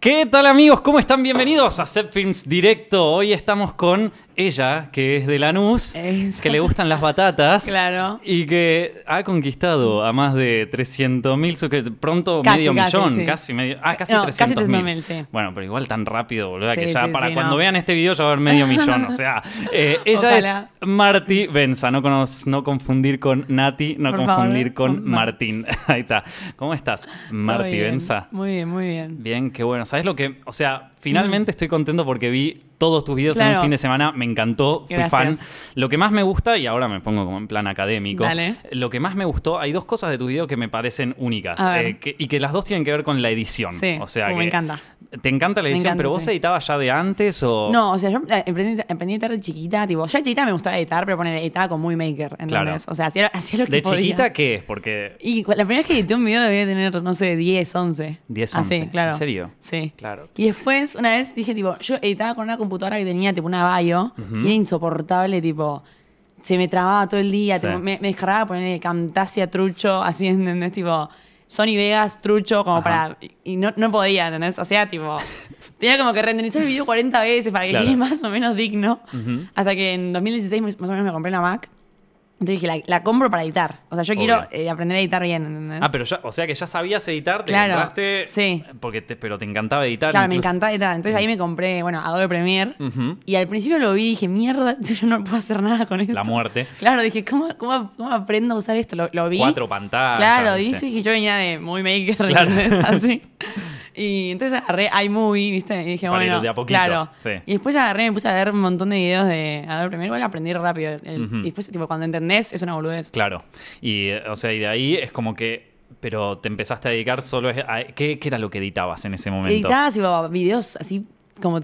¿Qué tal amigos? ¿Cómo están? Bienvenidos a Set Films Directo. Hoy estamos con ella, que es de Lanús, que le gustan las batatas. Claro. Y que ha conquistado a más de 300 mil suscriptores. Pronto Casi, medio casi, millón, sí. casi medio. Ah, casi No, casi 300 mil. 300.000, sí. Bueno, pero igual tan rápido, boludo, que ya para cuando no. vean este video ya va a haber medio millón. O sea, eh, ella Ojalá. es Marti Benza. No, cono- no confundir con Nati, no Por confundir favor, con. Martín. Ahí está. ¿Cómo estás, bien. Benza? Muy bien, muy bien. Bien, qué bueno. ¿Sabes lo que? O sea, finalmente estoy contento porque vi todos tus videos en un fin de semana. Me encantó, fui Gracias. fan. Lo que más me gusta, y ahora me pongo como en plan académico. Dale. Lo que más me gustó, hay dos cosas de tu video que me parecen únicas. Eh, que- y que las dos tienen que ver con la edición. Sí, O sea, uh, me encanta. ¿Te encanta la edición? encanta, ¿Pero vos editabas ya de antes o.? No, o sea, yo eh, aprendí a editar de chiquita, tipo, ya de chiquita me gustaba editar, pero poner editaba con muy maker, ¿entendés? Claro. O sea, hacía, hacía lo que ¿De podía. chiquita qué es? Porque. Y la primera vez que edité un video debía tener, no sé, 10, 11. 10, Así, 11. claro. ¿En serio? Sí. Claro. Y después, una vez dije, tipo, yo editaba con una computadora que tenía, tipo, una bio, y era insoportable, tipo, se me trababa todo el día, Sí. tipo, me, me descargaba poner Camtasia trucho, así, ¿entendés? Tipo, Sony Vegas trucho, como Ajá. para. Y no, no podía, ¿entendés? O sea, tipo, tenía como que renderizar el video 40 veces para que Claro. quede más o menos digno. Hasta que en 2016 más más o menos me compré la Mac. Entonces dije, la, la compro para editar. O sea, yo quiero eh, aprender a editar bien, ¿entendés? Ah, pero ya, o sea que ya sabías editar, te Claro, compraste. sí. Porque te, pero te encantaba editar. Claro, me encantaba editar. Entonces ahí me compré, bueno, Adobe Premiere. Y al principio lo vi y dije, mierda, yo no puedo hacer nada con esto. La muerte. Claro, dije, ¿cómo, cómo, cómo aprendo a usar esto? Lo, lo vi. Cuatro pantallas. Claro, que yo venía de Movie Maker, Claro. Así. Y entonces agarré iMovie, ¿viste? Y dije, Para ir bueno, de a poquito, claro. sí. Y después agarré, me puse a ver un montón de videos de Adobe Premiere. Igual aprendí rápido. El- Ujú. Y después, tipo, cuando entendés, es una boludez. Claro. Y, eh, o sea, y de ahí es como que. Pero te empezaste a dedicar solo a. a- ¿qué, qué era lo que editabas en ese momento? Editaba, tipo, videos así, como,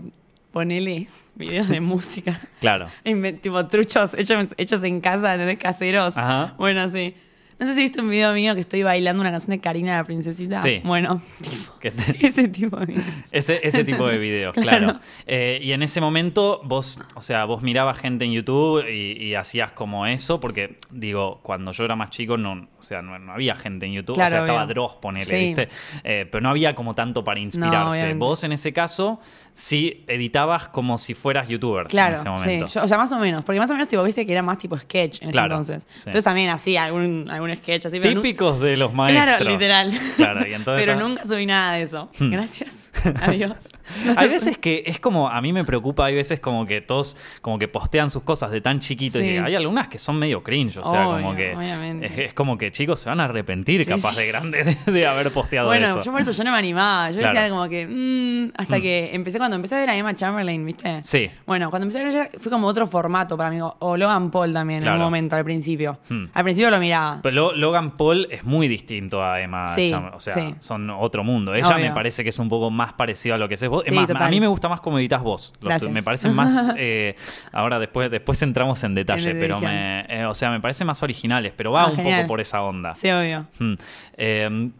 ponele, videos de música. Claro. Inve- tipo truchos hechos, hechos en casa, ¿entendés? Caseros. Ajá. Bueno, sí. No sé si viste un video mío que estoy bailando una canción de Karina la princesita. Sí. Bueno, tipo, te- ese tipo de videos. Ese, ese tipo de videos, claro. Claro. Eh, y en ese momento vos, o sea, vos mirabas gente en YouTube y, y hacías como eso, porque digo, cuando yo era más chico, no, o sea, no, no había gente en YouTube, o Claro, sea, estaba. Dross, ponele, Sí. ¿viste? Eh, pero no había como tanto para inspirarse. vos en ese caso sí editabas como si fueras youtuber Claro, en ese sí. momento. Yo- o sea, más o menos. Porque más o menos, tipo, viste que era más tipo sketch en ese Claro, entonces. sí. Entonces también hacía algún, algún sketch así. pero Típicos de los maestros. Claro, literal. Claro, y entonces pero nunca subí nada de eso. Hmm. Gracias. Adiós. Hay veces que es como, a mí me preocupa, hay veces como que todos como que postean sus cosas de tan chiquitos y Sí. hay algunas que son medio cringe, o sea, como que obviamente. es, es como que chicos se van a arrepentir Sí, capaz sí, de grande de, de haber posteado Bueno, eso. yo por eso yo no me animaba. Yo Claro. decía como que. mm, hasta que empecé, cuando empecé a ver a Emma Chamberlain, ¿viste? Sí. Bueno, cuando empecé a ver fue como otro formato para mí. o- Logan Paul también en un momento, al principio. Hmm. Al principio lo miraba. Pero Logan Paul es muy distinto a Emma Sí, o sea, sí. son otro mundo. Ella Obvio. me parece que es un poco más parecido a lo que haces vos. Es Sí, a mí me gusta más cómo editas vos. Los- me parecen más, eh, ahora después, después entramos en detalle, En pero me, eh, o sea, me parecen más originales, pero va Ah, un genial. poco por esa onda. Sí, obvio. Hmm. Eh,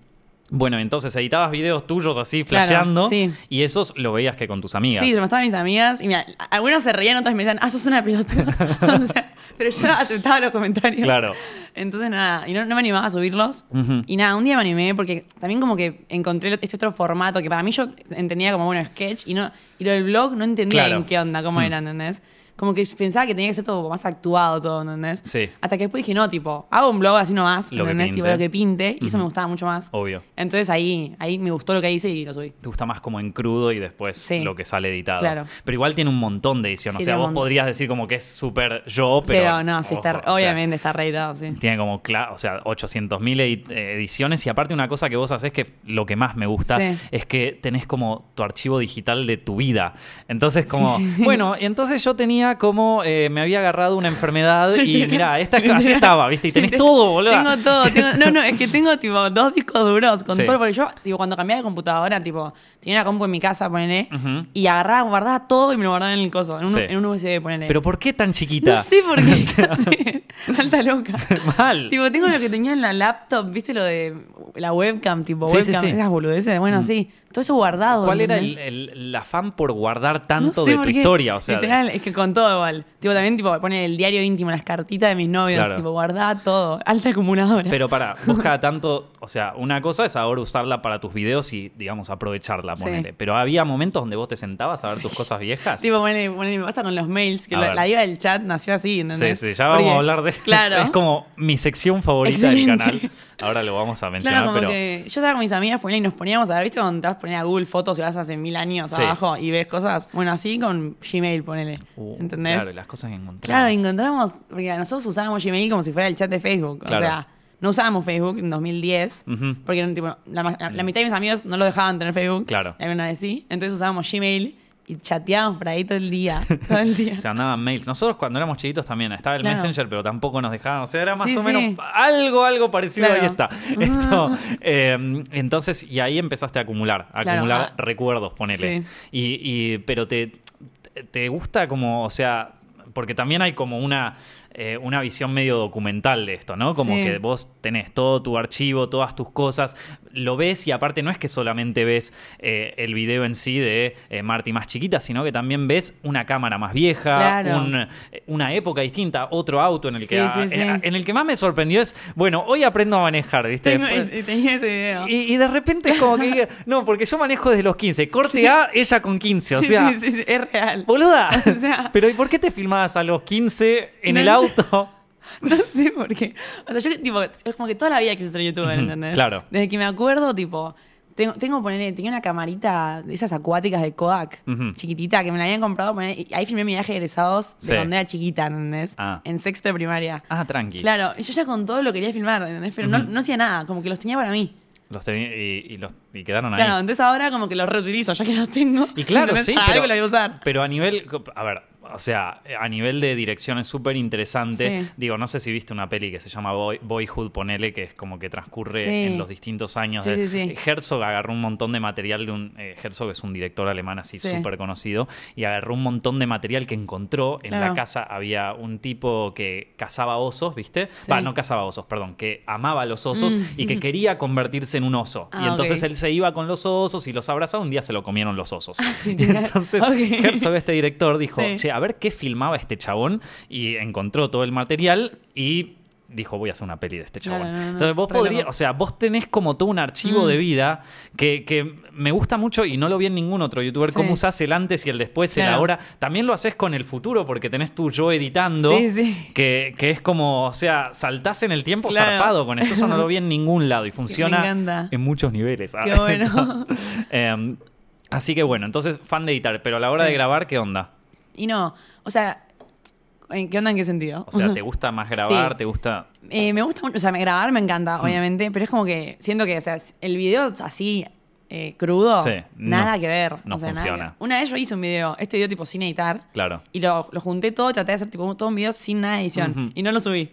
bueno, entonces editabas videos tuyos así, Claro, flasheando, sí. y esos lo veías que con tus amigas. Sí, se me estaban mis amigas. Y mira, algunas se reían, otras me decían, ah, sos una pelotuda. O sea, pero yo aceptaba los comentarios. Claro. Entonces, nada, y no, no me animaba a subirlos. Y nada, un día me animé porque también como que encontré este otro formato que para mí yo entendía como, bueno, sketch. Y, no, y lo del blog no entendía Claro. en qué onda, cómo Hmm. era, ¿entendés? Como que pensaba que tenía que ser todo más actuado, todo, ¿entendés? Sí. Hasta que después dije, no, tipo, hago un blog así nomás, Lo que ¿entendés? Tipo, pinte. lo que pinte. Y eso me gustaba mucho más. Obvio. Entonces ahí, ahí me gustó lo que hice y lo subí. Te gusta más como en crudo y después Sí. lo que sale editado. Claro. Pero igual tiene un montón de edición. o sea, vos podrías decir como que es súper yo, pero. Pero, no, sí, está, ojo, o sea, obviamente está reeditado, sí. Tiene como, o sea, 800.000 edi- eh, ediciones y aparte una cosa que vos haces que lo que más me gusta Sí. es que tenés como tu archivo digital de tu vida. Entonces como, bueno, y entonces yo tenía como, eh, me había agarrado una enfermedad y mira, esta, así estaba, ¿viste? Y tenés todo, boludo. Tengo todo. tengo- no, no, es que tengo tipo dos discos duros con Sí. todo. Porque yo, digo, cuando cambiaba de computadora, tipo, tenía una compu en mi casa, ponele, Ujú. y agarraba, guardaba todo y me lo guardaba en el coso, en un, Sí. en un USB, ponele. Pero ¿por qué tan chiquita? no sé por qué. sé. Alta loca. Mal. Tipo, tengo lo que tenía en la laptop, ¿viste lo de la webcam? Tipo, Sí, webcam, esas boludeces. Bueno, Mm. sí, todo eso guardado. ¿Cuál era el, el- afán por guardar No tanto sé de tu qué. historia? O sea, de- Literal, es que con todo igual. Tipo, también tipo, pone el diario íntimo, las cartitas de mis novios, Claro. tipo, guardá todo. Alta acumuladora. Pero para, vos cada tanto, o sea, una cosa es ahora usarla para tus videos y, digamos, aprovecharla, Sí. ponele. Pero había momentos donde vos te sentabas a ver tus cosas viejas. Tipo, ponele- ponele, me pasa con los mails, que la, la diva del chat nació así, Sí, ¿entendés? sí, ya vamos Porque- a hablar de Claro. Es como mi sección favorita del canal. Ahora lo vamos a mencionar, Claro, como pero. que yo estaba con mis amigas ponele, y nos poníamos a ver, ¿viste? Cuando poner a Google fotos y vas hace mil años Sí. abajo y ves cosas. Bueno, así con Gmail, ponele. Uh, ¿Entendés? Claro, y las cosas que Claro, encontramos. encontramos, porque nosotros usábamos Gmail como si fuera el chat de Facebook. Claro. O sea, no usábamos Facebook en 2010, Ujú. porque tipo, la, mitad de mis amigos no lo dejaban tener Facebook. Claro. Vez sí. Entonces usábamos Gmail y chateábamos por ahí todo el día. Todo el día. Se andaban mails. Nosotros cuando éramos chiquitos también estaba el Claro. Messenger, pero tampoco nos dejaban. O sea, era más Sí, o sí. menos algo, algo parecido. Claro. Ahí está. Esto, eh, entonces, y ahí empezaste a acumular, a Claro, acumular ah. recuerdos, ponele. Sí. Y, y- pero te- te gusta como, o sea, porque también hay como una, eh, una visión medio documental de esto, ¿no? Como Sí. que vos tenés todo tu archivo, todas tus cosas, lo ves y aparte no es que solamente ves eh, el video en sí de eh, Marty más chiquita, sino que también ves una cámara más vieja, Claro. un- una época distinta, otro auto en el que Sí, sí, sí. en el que más me sorprendió es, bueno, hoy aprendo a manejar, ¿viste? Tengo- tenía ese video. y, y de repente es como que, no, porque yo manejo desde los 15. Corte A, ella con 15. O sea, es real. boluda. O sea- Pero ¿y por qué te filmabas a los 15 en No el sé. Auto? No sé por qué. O sea, yo, tipo, es como que toda la vida quise ser youtuber, ¿entendés? claro. Desde que me acuerdo, tipo, tengo, tengo ponerle, tenía una camarita de esas acuáticas de Kodak, chiquitita, que me la habían comprado, y ahí filmé mi viaje de egresados de Sí. cuando era chiquita, ¿entendés? Ah. En sexto de primaria. Ah, tranqui. Claro, y yo ya con todo lo quería filmar, ¿entendés? Pero no, no hacía nada, como que los tenía para mí. Los tení- y, y los, y quedaron ahí. Claro, entonces ahora como que los reutilizo, ya que los tengo. Y claro, sí, pero, algo voy a usar. pero a nivel, a ver, o sea, a nivel de dirección es súper interesante. Sí. Digo, no sé si viste una peli que se llama Boy- Boyhood, ponele, que es como que transcurre Sí. en los distintos años. Sí, de-. Herzog agarró un montón de material de un... eh, Herzog es un director alemán así Sí. súper conocido y agarró un montón de material que encontró. En la casa había un tipo que cazaba osos, ¿viste? Va, no cazaba osos, perdón, que amaba a los osos Mm. y que quería convertirse en un oso. y Ah, entonces él se iba con los osos y los abrazaba. Un día se lo comieron los osos. y literal. entonces. Herzog, este director, dijo, che, a ver qué filmaba este chabón. Y encontró todo el material y dijo, voy a hacer una peli de este chabón. no, no, Entonces vos podrías, o sea, vos tenés como todo un archivo Mm. de vida que, que me gusta mucho y no lo vi en ningún otro youtuber, Sí. cómo usás el antes y el después, el Claro. ahora. También lo haces con el futuro porque tenés tu yo editando. Sí, sí. Que, que es como, o sea, saltás en el tiempo Claro. zarpado con eso. Eso no lo vi en ningún lado y funciona en muchos niveles. Qué bueno. Em, así que bueno, entonces fan de editar, pero a la hora de grabar, ¿qué onda? Y no, o sea, ¿en qué onda en qué sentido? O sea, ¿te gusta más grabar? Sí. ¿Te gusta...? Eh, me gusta mucho, o sea, grabar me encanta, Hmm. obviamente, pero es como que siento que, o sea, el video así eh, crudo, Sí, no, nada que ver. no o sea, funciona. Una vez yo hice un video, este video tipo sin editar, Claro. y lo, lo junté todo, traté de hacer tipo todo un video sin nada de edición, y no lo subí.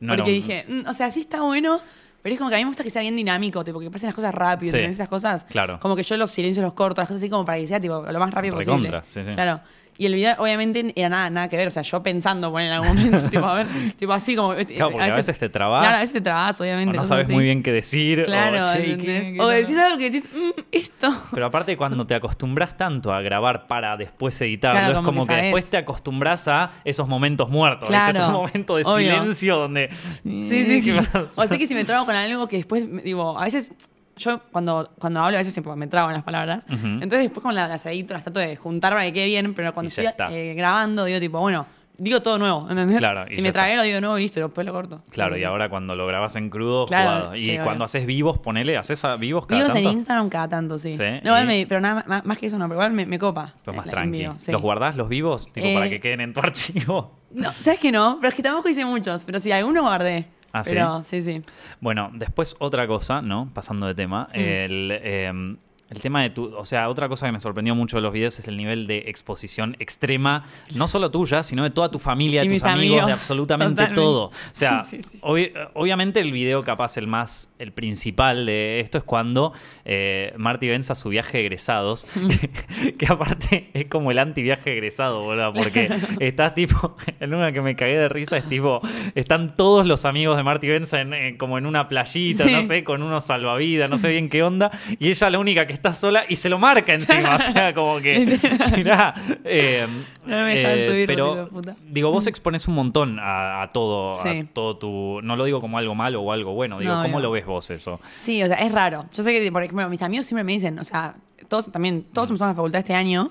No porque dije, "Mm, o sea, sí está bueno, pero es como que a mí me gusta que sea bien dinámico, tipo que pasen las cosas rápido, Sí. Esas cosas. Claro. Como que yo los silencios los corto, las cosas así como para que sea tipo lo más rápido Recontra, posible. sí, sí. Claro. Y el video, obviamente, era nada, nada que ver. O sea, yo pensando, poner en algún momento, tipo, a ver, tipo así como. Claro, porque a veces te trabas. Claro, a veces te trabas, O obviamente. no sabes así. muy bien qué decir. Claro, o, "Che, ¿qué- ¿entendés? qué O no?". decís algo que decís, "Mm, esto. Pero aparte, cuando te acostumbras tanto a grabar para después editarlo, Claro, es como como que después te acostumbras a esos momentos muertos. Claro, Esos momentos de obvio. silencio donde. Sí, sí, sí. O sé que si me trago con algo que después, digo, a veces. Yo cuando, cuando hablo a veces siempre me trago en las palabras. Entonces después con la- las edito, las trato de juntar para que quede bien, pero cuando estoy eh, grabando digo tipo, bueno, digo todo nuevo, ¿entendés? Claro, si me tragué lo digo nuevo y listo, después lo corto. Claro, y ahora cuando lo grabas en crudo, Claro, jugado. Y sí, cuando obvio. haces vivos, ponele, ¿haces a vivos cada Videos en tanto? Instagram cada tanto, sí. Sí, No, igual y- me- pero nada más, más que eso no, pero igual me, me copa. Pues más en tranqui. vivo, sí. ¿Los guardás los vivos? Tipo, para Eh, que queden en tu archivo. No, ¿sabes que no? Pero es que tampoco hice muchos, pero sí, algunos guardé. Ah, ¿sí? pero sí, sí. Bueno, después otra cosa, ¿no? Pasando de tema. Mm. El, eh, el tema de tu. O sea, otra cosa que me sorprendió mucho de los videos es el nivel de exposición extrema, no solo tuya, sino de toda tu familia, de tus amigos, amigos, de absolutamente totalmente. todo. O sea, Sí, sí, sí. obvi- obviamente el video capaz el más, el principal de esto es cuando eh, Marty Benza su viaje de egresados, que, que aparte es como el anti-viaje egresado, boludo, porque estás tipo, el uno que me cagué de risa es tipo, están todos los amigos de Marty Benza en, en- como en una playita, no sé, con unos salvavidas, no sé bien qué onda, y ella la única que está sola y se lo marca encima. o sea, como que. mirá, eh, No me dejan eh, subirlo, pero, hijo de puta. digo, vos expones un montón a, a todo, a todo tu. No lo digo como algo malo o algo bueno, digo, No, ¿cómo no. lo ves vos eso? Sí, o sea, es raro. Yo sé que, por ejemplo, mis amigos siempre me dicen, o sea, todos también, todos empezamos la facultad este año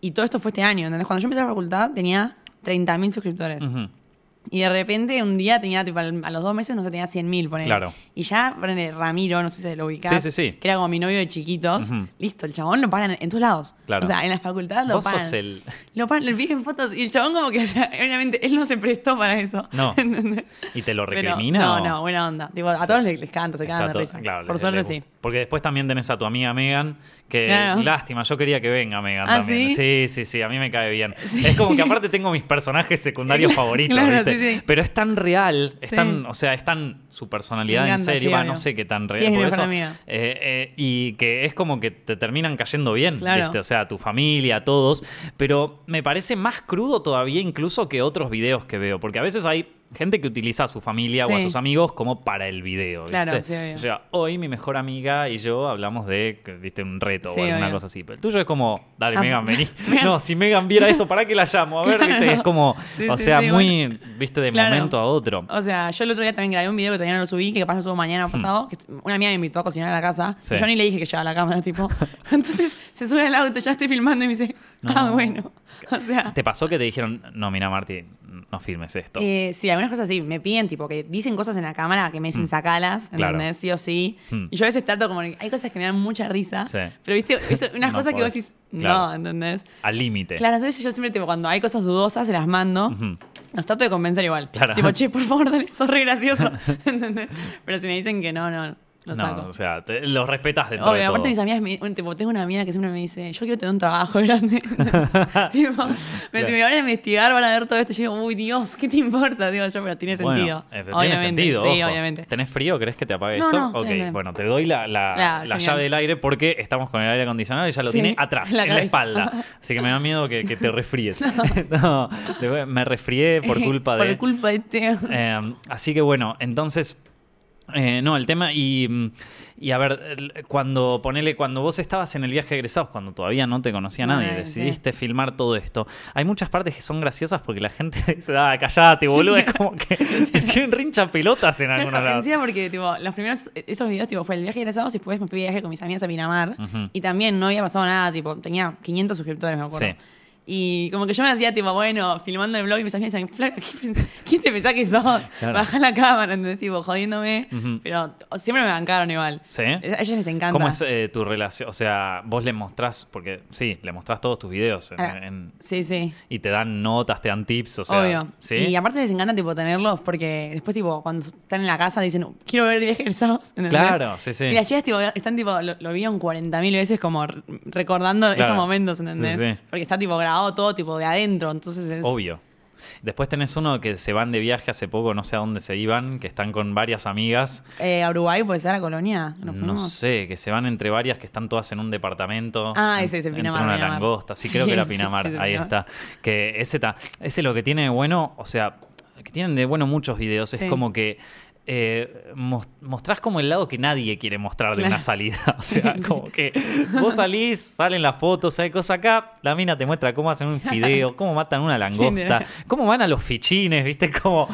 y todo esto fue este año, ¿entendés? Cuando yo empecé la facultad tenía 30.000 suscriptores. Ujú. Y de repente un día tenía, tipo, a los dos meses, no sé, tenía 100.000, ponele. Claro. Y ya, ponele, Ramiro, no sé si lo ubicás. Sí, sí, sí. Que era como mi novio de chiquitos. Listo, el chabón lo pagan en todos lados. Claro. O sea, en la facultad lo Vos sos el. Lo piden fotos y el chabón como que, o sea, obviamente, él no se prestó para eso. No. ¿Y te lo Pero- recrimina? no, o- no, buena onda. Tipo, a todos les, les canta, se cagan de risa. claro, Por suerte sí. Porque después también tenés a tu amiga Megan, que Claro. lástima, yo quería que venga Megan ¿Ah, también. sí? sí, sí, sí, a mí me cae bien. Sí. Es como que aparte tengo mis personajes secundarios favoritos, Claro, ¿viste? sí, sí. Pero es tan real, es tan, o sea, es tan su personalidad en serio, va, no sé qué tan real. Es por eso, eh, eh, y que es como que te terminan cayendo bien. ¿viste? O sea, tu familia, todos. Pero me parece más crudo todavía incluso que otros videos que veo, porque a veces hay gente que utiliza a su familia o a Sí. sus amigos como para el video, ¿viste? Claro, sí, obvio. O sea, hoy mi mejor amiga y yo hablamos de, viste, un reto Sí, o alguna obvio. cosa así. Pero el tuyo es como, dale, Ah, Megan, vení. No, si Megan viera esto, ¿para qué la llamo? A ver, viste, es como, Sí, o sí, sea, sí, muy, bueno. viste, de Claro. momento a otro. O sea, yo el otro día también grabé un video que todavía no lo subí, que capaz lo subo mañana pasado. que una amiga me invitó a cocinar a la casa. Hmm. Sí. y Yo ni le dije que llevaba la cámara, tipo. Entonces se sube al auto, ya estoy filmando y me dice, ah, No. bueno. O sea, ¿Te pasó que te dijeron, no, mira, Marti, no filmes esto? eh, sí, algunas cosas sí, me piden, tipo, que dicen cosas en la cámara que me dicen sacalas, Hmm. Claro. ¿entendés? Sí o sí. Hmm. Y yo a veces trato como, hay cosas que me dan mucha risa. Sí. Pero, viste, eso- unas No cosas que vos decís, Claro. no, ¿entendés? Al límite. Claro, entonces yo siempre, tipo, cuando hay cosas dudosas, se las mando. Los trato de convencer igual. Claro. Tipo, che, por favor, dale, sos re gracioso. ¿Entendés? Pero si me dicen que no, no, lo saco. No, o sea, te- lo respetas dentro de Obvio, todo. aparte mis amigas, me, tipo, tengo una amiga que siempre me dice, yo quiero tener un trabajo grande. tipo, me, si me van a investigar, van a ver todo esto. Y yo digo, uy, Dios, ¿qué te importa? Digo yo, pero tiene sentido. tiene sentido, Sí, ojo. obviamente. ¿Tenés frío? ¿Querés que te apague No, esto? no, ok, bueno, te doy la, la- la llave del aire porque estamos con el aire acondicionado y ya lo Sí, tiene atrás, en la en la cabeza. espalda. Así que me da miedo que, que te resfríes. no, me resfrié por culpa de... Por culpa de este. Eh, así que bueno, entonces. Eh, no, el tema. Y, y a ver, cuando ponele, cuando vos estabas en el viaje de egresados, cuando todavía no te conocía nadie, Ay, decidiste filmar todo esto. Hay muchas partes que son graciosas porque la gente dice, ah, callate, boludo. Es como que te tienen rincha pelotas en algunos Claro, lados. porque, tipo, los primeros, esos videos, tipo, fue el viaje de egresados y después me fui de viaje con mis amigas a Pinamar. Y también no había pasado nada, tipo, tenía 500 suscriptores, me acuerdo. Sí. Y como que yo me hacía, tipo, bueno, filmando el blog y mis amigas decían, Flaca, ¿qué pensás- ¿quién te pensás que sos? Claro. Bajá la cámara, ¿entendés? Tipo, jodiéndome. Pero siempre me bancaron igual. ¿Sí? A ellas les encanta. ¿Cómo es eh, tu relación? O sea, vos le mostrás, porque sí, le mostrás todos tus videos en- Ah, en- Sí, sí. y te dan notas, te dan tips, o sea, Obvio. ¿sí? Y aparte les encanta tipo tenerlos porque después tipo cuando están en la casa dicen, quiero ver el viaje egresados. ¿entendés? Claro, sí, sí. Y las chicas tipo, están tipo, lo, lo vieron 40.000 veces como re- recordando Claro. esos momentos, ¿entendés? Sí, sí. Porque está tipo grabado todo tipo de adentro, entonces es... Obvio. Después tenés uno que se van de viaje hace poco, no sé a dónde se iban, que están con varias amigas. Eh, a Uruguay puede ser a Colonia, nos No sé, que se van entre varias que están todas en un departamento. Ah, ese es el entre Pinamar, una Pinamar. langosta, sí, Sí, creo que era Pinamar, ahí Pinamar. está. Que ese, ta- ese lo que tiene de bueno, o sea, que tienen de bueno muchos videos, es como que eh, mos- mostrás como el lado que nadie quiere mostrar de Claro. una salida. O sea, como que vos salís, salen las fotos, hay cosas acá, la mina te muestra cómo hacen un fideo, cómo matan una langosta, cómo van a los fichines, ¿viste? Como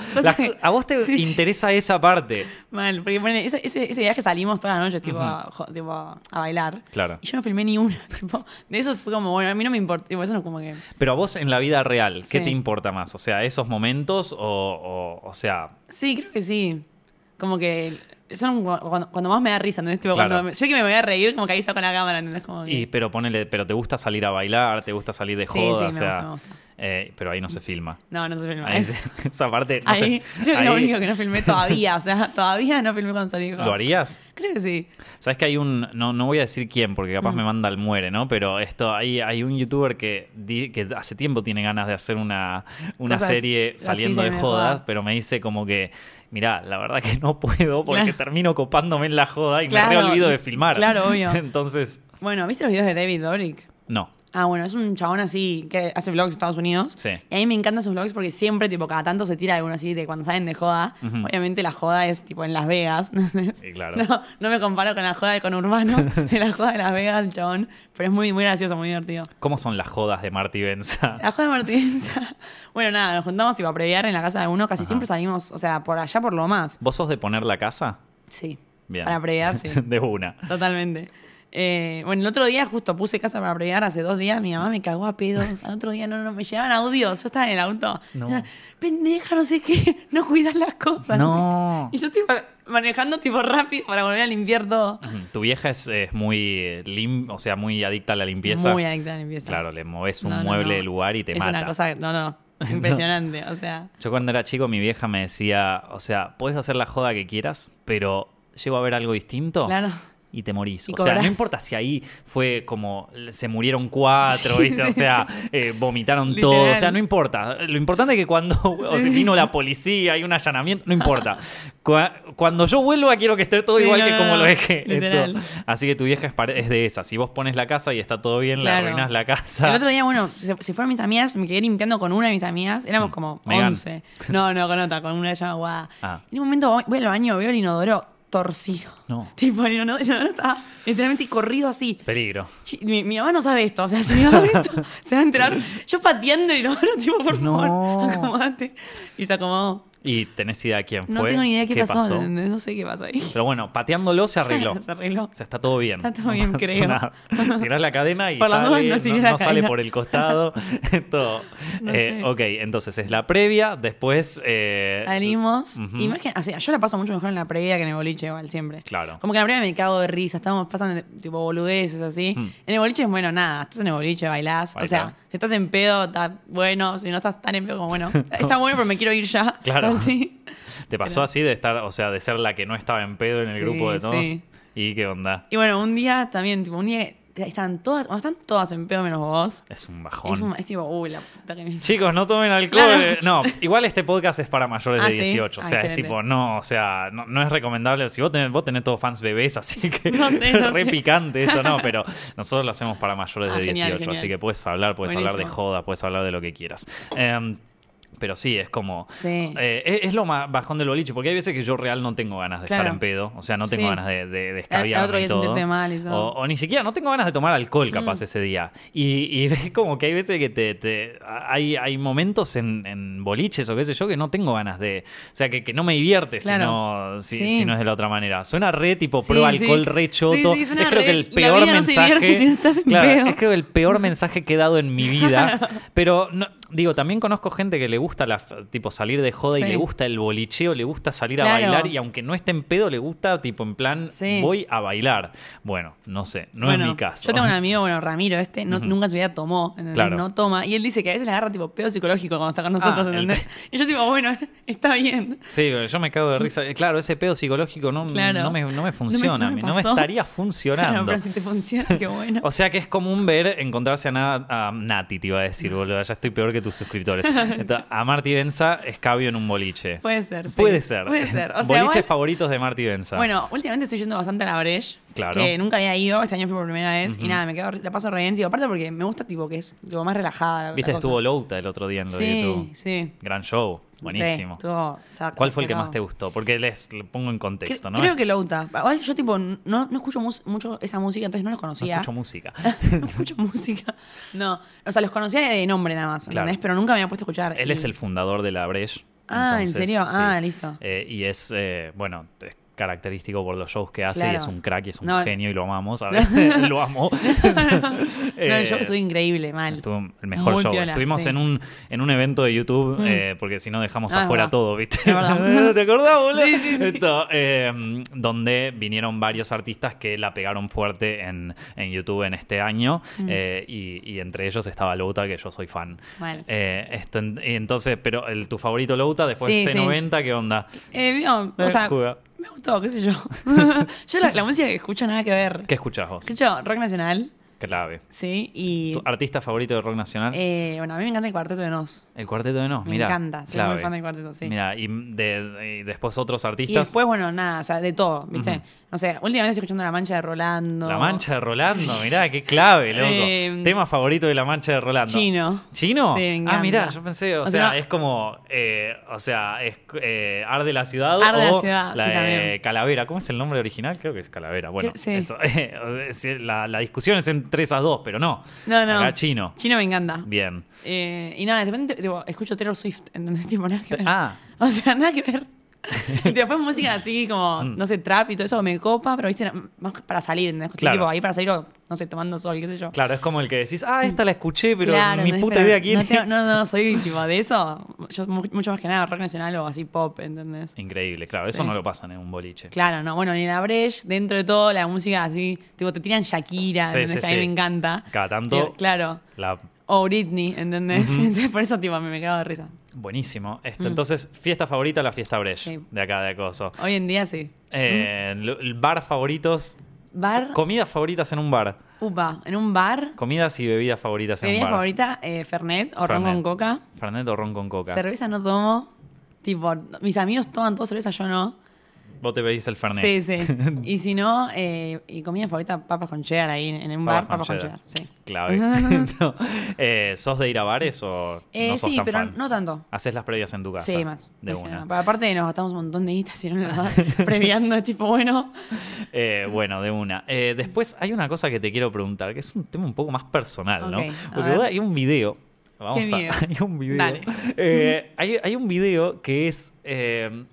a vos te sí, sí. interesa esa parte. Mal, porque ponele, ese, ese, ese viaje salimos todas las noches tipo, a, jo- tipo, a bailar. Claro. Y yo no filmé ni una. Tipo, de eso fue como, bueno, a mí no me importa. Tipo, eso no como que... Pero a vos en la vida real, ¿qué Sí. te importa más? O sea, esos momentos o, o, o sea, Sí, creo que sí. Como que son cuando, cuando más me da risa, ¿entendés? Tipo, Claro. cuando sé que me voy a reír, como que ahí saco la cámara, ¿entendés? Como que... y pero ponele, pero te gusta salir a bailar, te gusta salir de Sí, joda, sí, o sea, gusta, me gusta. eh, pero ahí no se filma. No, no se filma. Ahí Es- esa parte no ahí sé, creo que es lo ahí- único que no filmé todavía. O sea, todavía no filmé cuando salí. de joda. ¿Lo harías? Creo que sí. Sabes que hay un, no, no voy a decir quién, porque Mm. capaz me manda al muere, ¿no? Pero esto, hay, hay un youtuber que, di- que hace tiempo tiene ganas de hacer una, una Cosas serie saliendo de saliendo de jodas, joda. pero me dice como que, mirá, la verdad que no puedo porque Claro. termino copándome en la joda y me re olvido de filmar. claro, obvio. Entonces, Bueno, ¿viste los videos de David Dobrik? no. Ah, bueno, es un chabón así que hace vlogs en Estados Unidos. Sí. Y a mí me encantan sus vlogs porque siempre, tipo, cada tanto se tira alguno así de cuando salen de joda. Obviamente la joda es, tipo, en Las Vegas. Sí, claro. No, no me comparo con la joda de conurbano, de la joda de Las Vegas, el chabón. Pero es muy, muy gracioso, muy divertido. ¿Cómo son las jodas de Marty Benza? La joda de Martínez. bueno, nada, nos juntamos, tipo, a previar en la casa de uno. Casi Ajá. siempre salimos, o sea, por allá por lo más. ¿Vos sos de poner la casa? Sí. Bien. Para previar, sí. De una. Totalmente. Eh, bueno, el otro día justo puse casa para previar, hace dos días mi mamá me cagó a pedos. Al otro día no, no, me llevaban audios. Yo estaba en el auto. No. Era, Pendeja, no sé qué, no cuidas las cosas. No. Y yo tipo manejando tipo rápido para volver a limpiar todo. Tu vieja es, es muy lim, o sea, muy adicta a la limpieza. Muy adicta a la limpieza. Claro, le moves un No, no, mueble no. del lugar y te es mata. una cosa, no, no, impresionante. O sea, Yo cuando era chico, mi vieja me decía, o sea, puedes hacer la joda que quieras, pero llego a ver algo distinto claro. Y te morís. Y o sea, no importa si ahí fue como se murieron cuatro, Sí, ¿viste? o sí, sea, eh, vomitaron Literal. todo. O sea, no importa. Lo importante es que cuando o sea, vino la policía, hay un allanamiento, no importa. Cua- Cuando yo vuelva, quiero que esté todo igual no, que como lo dejé. Así que tu vieja es, de esas. Si vos pones la casa y está todo bien, Claro. arruinas la casa. El otro día, bueno, se, se fueron mis amigas, me quedé limpiando con una de mis amigas, éramos como Mm. Megan. 11. No, no, con otra, con una que se llama Guada. Ah. En un momento voy al baño, veo el inodoro torcido. No. Tipo, inodoro, el inodoro estaba literalmente corrido así. Peligro. Mi, mi mamá no sabe esto, o sea, si mi mamá ve esto, se va a enterar. Yo pateando el inodoro, tipo, por No. favor, acomodate. Y se acomodó. ¿Y tenés idea quién fue? No tengo ni idea qué, pasó, ¿entendés? no sé qué pasó ahí. Pero bueno, pateándolo se arregló. se arregló. O sea, está todo bien. Está todo bien, creo. nada. Tirás la cadena y Por sale, no sale por el costado. todo. Eh. Ok, entonces es la previa, después... eh, Salimos. Imagina, o sea, yo la paso mucho mejor en la previa que en el boliche, igual, siempre. Claro. Como que en la previa me cago de risa, estamos pasando tipo boludeces así. Hmm. En el boliche es bueno, nada, estás en el boliche, bailás. O sea, si estás en pedo, está bueno. Si no estás tan en pedo como bueno. Está bueno, pero me quiero ir ya. Claro. Así. ¿Te pasó pero- así de estar, o sea, de ser la que no estaba en pedo en el Sí, grupo de todos? sí. ¿Y qué onda? Y bueno, un día también, tipo, un día están todas, están todas en pedo menos vos. Es un bajón. Es, un- es tipo, uy, la puta que me. Chicos, no tomen alcohol. Claro. No, igual este podcast es para mayores Ah, de ¿sí? 18. O Ah, sea, es tipo, no, o sea, no, no es recomendable. Si vos tenés, vos tenés todos fans bebés, así que No sé, no re sé. picante esto, no, pero nosotros lo hacemos para mayores Ah, de 18. genial, Así que puedes hablar, puedes hablar de joda, puedes hablar de lo que quieras. Em, pero sí, es como. Sí. eh, es, es lo más bajón del boliche, porque hay veces que yo real no tengo ganas de estar Claro. en pedo. O sea, no tengo Sí. ganas de, de, otro día y todo. sentirte mal y todo. O, o ni siquiera, no tengo ganas de tomar alcohol capaz ese día. Y, ves como que hay veces que te, te- hay, hay momentos en, en boliches o qué sé yo que no tengo ganas de... O sea, que, que no me divierte si, Claro. no, si, no es de la otra manera. Suena re tipo pro alcohol, re choto. Es creo re- que el peor no mensaje... si no estás en Claro, pedo. es creo el peor mensaje que he dado en mi vida. Pero, no- digo, también conozco gente que le gusta la, tipo salir de joda y le gusta el bolicheo, le gusta salir a bailar y aunque no esté en pedo, le gusta tipo en plan, Sí. voy a bailar. Bueno, no sé, no bueno, es mi caso. Yo tengo un amigo, bueno, Ramiro, este, no, nunca en su vida tomó, ¿entendés? Claro. No toma. Y él dice que a veces le agarra tipo pedo psicológico cuando está con nosotros, Ah, el ¿entendés? Y yo tipo, bueno, está bien. Sí, yo me cago de risa. Eh, Claro, ese pedo psicológico no, Claro. no, me, no me funciona. no me no estaría funcionando. pero si te funciona, qué bueno. O sea que es común ver encontrarse a, Na- a Nati, te iba a decir, boludo. Ya estoy peor que tus suscriptores. Entonces, a Marty Benza, escabio en un boliche. Puede ser, sí. Puede ser. Puede ser. O sea, Boliches igual- favoritos de Marty Benza. Bueno, últimamente estoy yendo bastante a la Breche. Claro. Que nunca había ido, este año fui por primera vez. Y nada, me quedo, la paso re bien, tío. Aparte porque me gusta, tipo, que es tipo, más relajada. la- Viste, estuvo. Louta el otro día en lo de Sí, YouTube. sí. Gran show. Buenísimo. Sí, estuvo- ¿Cuál fue el que más te gustó? Porque les le pongo en contexto, ¿no? Creo que Louta. Igual yo, tipo, no, no escucho mus- mucho esa música, entonces no los no conocía. escucho música. no escucho música. No. O sea, los conocía de nombre nada más, Claro. Pero nunca me había puesto a escuchar. Él y- es el fundador de la Breche. Ah, ¿en serio? sí. Ah, listo. Eh, y es, eh, bueno, es característico por los shows que hace y es un crack y es un No. genio y lo amamos. A lo amo. no, Eh, el show estuvo increíble, mal. Estuvo el mejor Muy show. piola, Estuvimos sí. en un en un evento de YouTube, Mm. eh, porque si no dejamos Ah, afuera todo, ¿viste? ¿Te acordás, boludo? Sí, sí, sí. Esto, eh, donde vinieron varios artistas que la pegaron fuerte en, en YouTube en este año. Mm. eh, y, y entre ellos estaba Louta, que yo soy fan. Mal. Eh, esto, entonces, pero el, tu favorito Louta, después Sí, sí. C90, ¿qué onda? Eh, no, o Eh, sea. Me gustó, qué sé yo. yo la, la música que escucho nada que ver. ¿Qué escuchás vos? Escucho rock nacional. Clave. Sí, y. ¿Tu artista favorito de rock nacional? eh, bueno, a mí me encanta el Cuarteto de Nos. el Cuarteto de Nos, Me mira. encanta, soy clave. muy fan del Cuarteto, sí. Mira, y, de- y después otros Y artistas. después, bueno, nada, o sea, de todo, ¿viste? No sé, últimamente estoy escuchando La Mancha de Rolando. La Mancha de Rolando, mirá, qué clave, loco. Eh, Tema favorito de La Mancha de Rolando. Chino. ¿Chino? Sí, ah, mirá, yo pensé, o, O sea, sea, es como, eh, o sea, es eh, Arde la Ciudad Arde la o Ciudad, la sí. Calavera. ¿Cómo es el nombre original? Creo que es Calavera. Bueno, sí. eso, eh, sí, la, la discusión es entre esas dos, pero no. No, no. Acá Chino. Chino me encanta. Bien. Eh, y nada, de repente tipo, escucho Taylor Swift, ¿entendés? Tipo, nada que ver. Ah, O sea, nada que ver. Y después música así como, Mm. no sé, trap y todo eso me copa, pero viste, más para salir, tipo ahí para salir o, no sé, tomando sol, qué sé yo. claro, es como el que decís, ah, esta la escuché, pero Claro, ¿entendés? puta idea quién no, es. no, no, soy tipo de eso. Yo mu- mucho más que nada rock nacional o así pop, ¿entendés? Increíble, claro, eso Sí. no lo pasan en un boliche. Claro, no, bueno, ni la Breche, dentro de todo, la música así, tipo, te tiran Shakira, Sí, ¿entendés? sí, Que a mí me encanta. Cada tanto- Tipo, Claro. La O Britney, ¿entendés? Entonces, por eso, tipo, me, me cago de risa. Buenísimo. Esto, Mm. Entonces, fiesta favorita, la fiesta Brecht, Sí. de acá de Acoso. Hoy en día sí. Eh, el bar favoritos. Bar. Comidas favoritas en un bar. Upa, en un bar, Comidas y bebidas favoritas en bebida un bar. favorita, eh, Fernet o ron con coca. Fernet o ron con coca. Cerveza no tomo. Tipo, mis amigos toman todo cerveza, yo no. Vos te pedís el Fernet. Sí, sí. Y si no, eh, y comida favorita, papas con cheddar ahí en un bar, papas con cheddar. Sí. Clave. No. Eh, ¿Sos de ir a bares o Eh, no sos sí, tan pero fan? no tanto. Haces las previas en tu casa. Sí, más. De una. Pero aparte nos gastamos un montón de guita, si no, la verdad, previando, es tipo, bueno. Eh, bueno, de una. Después hay una cosa que te quiero preguntar, que es un tema un poco más personal, ¿no? Porque hay un video. Vamos a, hay un video. Dale. eh, hay, hay un video que es. eh,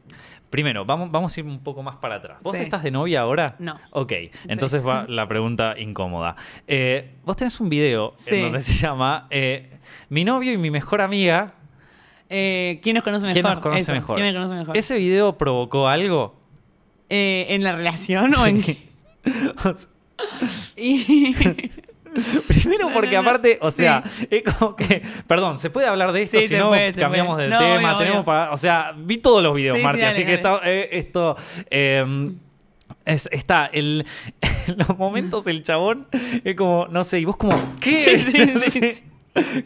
primero, vamos, vamos a ir un poco más para atrás. ¿Vos Sí. estás de novia ahora? No. Ok, entonces va la pregunta incómoda. Eh, vos tenés un video Sí. en donde se llama eh, Mi novio y mi mejor amiga. Eh, ¿Quién nos conoce mejor? ¿Quién nos conoce Eso, mejor? ¿Quién me conoce mejor? ¿Ese video provocó algo? Eh, ¿En la relación o en qué? Y- Primero porque aparte, o sea, Sí. es como que, perdón, ¿se puede hablar de esto? Sí, si no, puede, cambiamos puede. de No, tema. obvio, tenemos obvio. para, o sea, vi todos los videos, Sí, dale, así que dale. está, eh, esto, eh, es- está, el, en los momentos el chabón es como, no sé, y vos como, ¿qué? Sí, sí, sí, sí.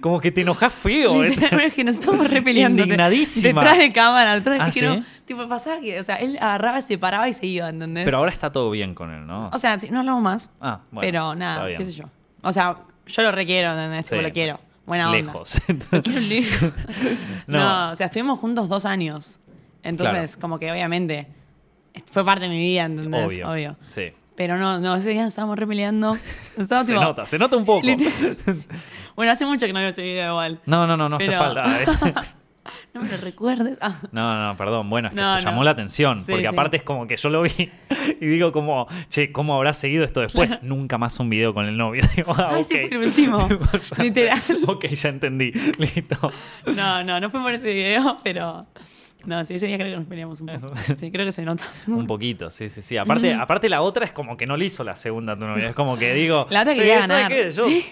Como que te enojas feo. ¿eh? Literalmente es que nos estamos repeleando. Indignadísima. Detrás de cámara, detrás de ¿Ah, no, tipo, pasaba que, o sea, él agarraba, se paraba y se iba, ¿entendés? Pero ahora está todo bien con él, ¿no? o sea, no hablamos más. ah, bueno, pero nada, qué sé yo. O sea, yo lo requiero, ¿entendés? Tipo, Sí. lo quiero. Buena onda. Lejos. Lo quiero lejos. No. no. o sea, estuvimos juntos dos años. Entonces, como que obviamente fue parte de mi vida, ¿entendés? Obvio. Obvio. Sí. Pero no, no, ese día nos estábamos repeleando. Estábamos, Se tipo- nota, se nota un poco. Bueno, hace mucho que no veo ese video igual. No, no, no, no hace Pero- falta. No me lo recuerdes. Ah. No, no, perdón, bueno, es que No, te llamó no. la atención, Sí, porque sí. aparte es como que yo lo vi y digo como, che, ¿cómo habrá seguido esto después? Nunca más un video con el novio. Digo, ah, ok. ese fue el último. Ya- Literal. Ok, ya entendí, listo. No, no, no fue por ese video, pero. No, sí, ese día creo que nos peleamos un poco. Sí, creo que se nota. Un poquito, sí, sí, sí. Aparte, aparte la otra es como que no le hizo la segunda a tu novia, es como que digo, La otra "Sí, quería ¿sabes ganar". qué? Yo, Sí.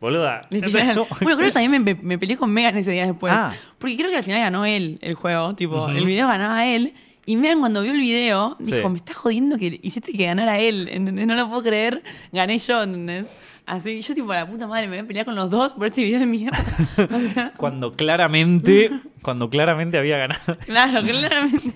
Boluda. Literal. Bueno, creo que también me, me peleé con Megan ese día después. Ah. Porque creo que al final ganó él el juego. Tipo, el video ganaba él. Y Megan cuando vio el video dijo, Sí. me estás jodiendo que hiciste que ganara él. ¿Entendés? No lo puedo creer. Gané yo, ¿entendés? Así, yo tipo, la puta madre, me voy a pelear con los dos por este video de mierda. O sea, Cuando claramente, cuando claramente había ganado. claro, claramente.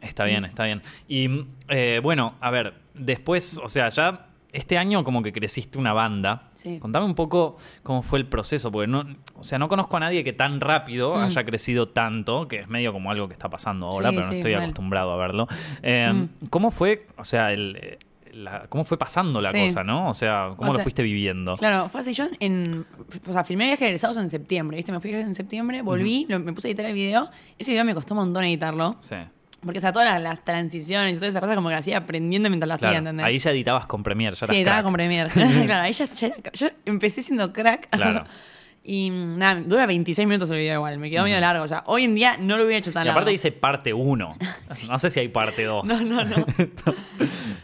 Está bien, está bien. Y eh, bueno, a ver, después, o sea, ya este año como que creciste una banda. Sí. Contame un poco cómo fue el proceso, porque no, o sea, no conozco a nadie que tan rápido Mm. haya crecido tanto, que es medio como algo que está pasando ahora, Sí, pero no sí, estoy mal. acostumbrado a verlo. Eh, Mm. ¿Cómo fue, o sea, el, eh, la- cómo fue pasando la cosa, no? O sea, ¿cómo O lo fuiste viviendo? Claro, fue así. Yo en. O sea, filmé viaje de egresados en septiembre, ¿viste? Me fui en septiembre, volví, lo- me puse a editar el video. Ese video me costó un montón editarlo. Sí. Porque, o sea, todas las, las transiciones y todas esas cosas como que las hacía aprendiendo mientras las hacía, ¿entendés? ahí ya editabas con Premiere, ya sí, editaba crack. con Premiere. claro, ahí ya, ya era- yo empecé siendo crack. Claro. y nada, dura 26 minutos el video igual, me quedó medio largo. O sea, hoy en día no lo hubiera hecho tan Y aparte largo. dice parte 1. No sé si hay parte 2. No, no, no.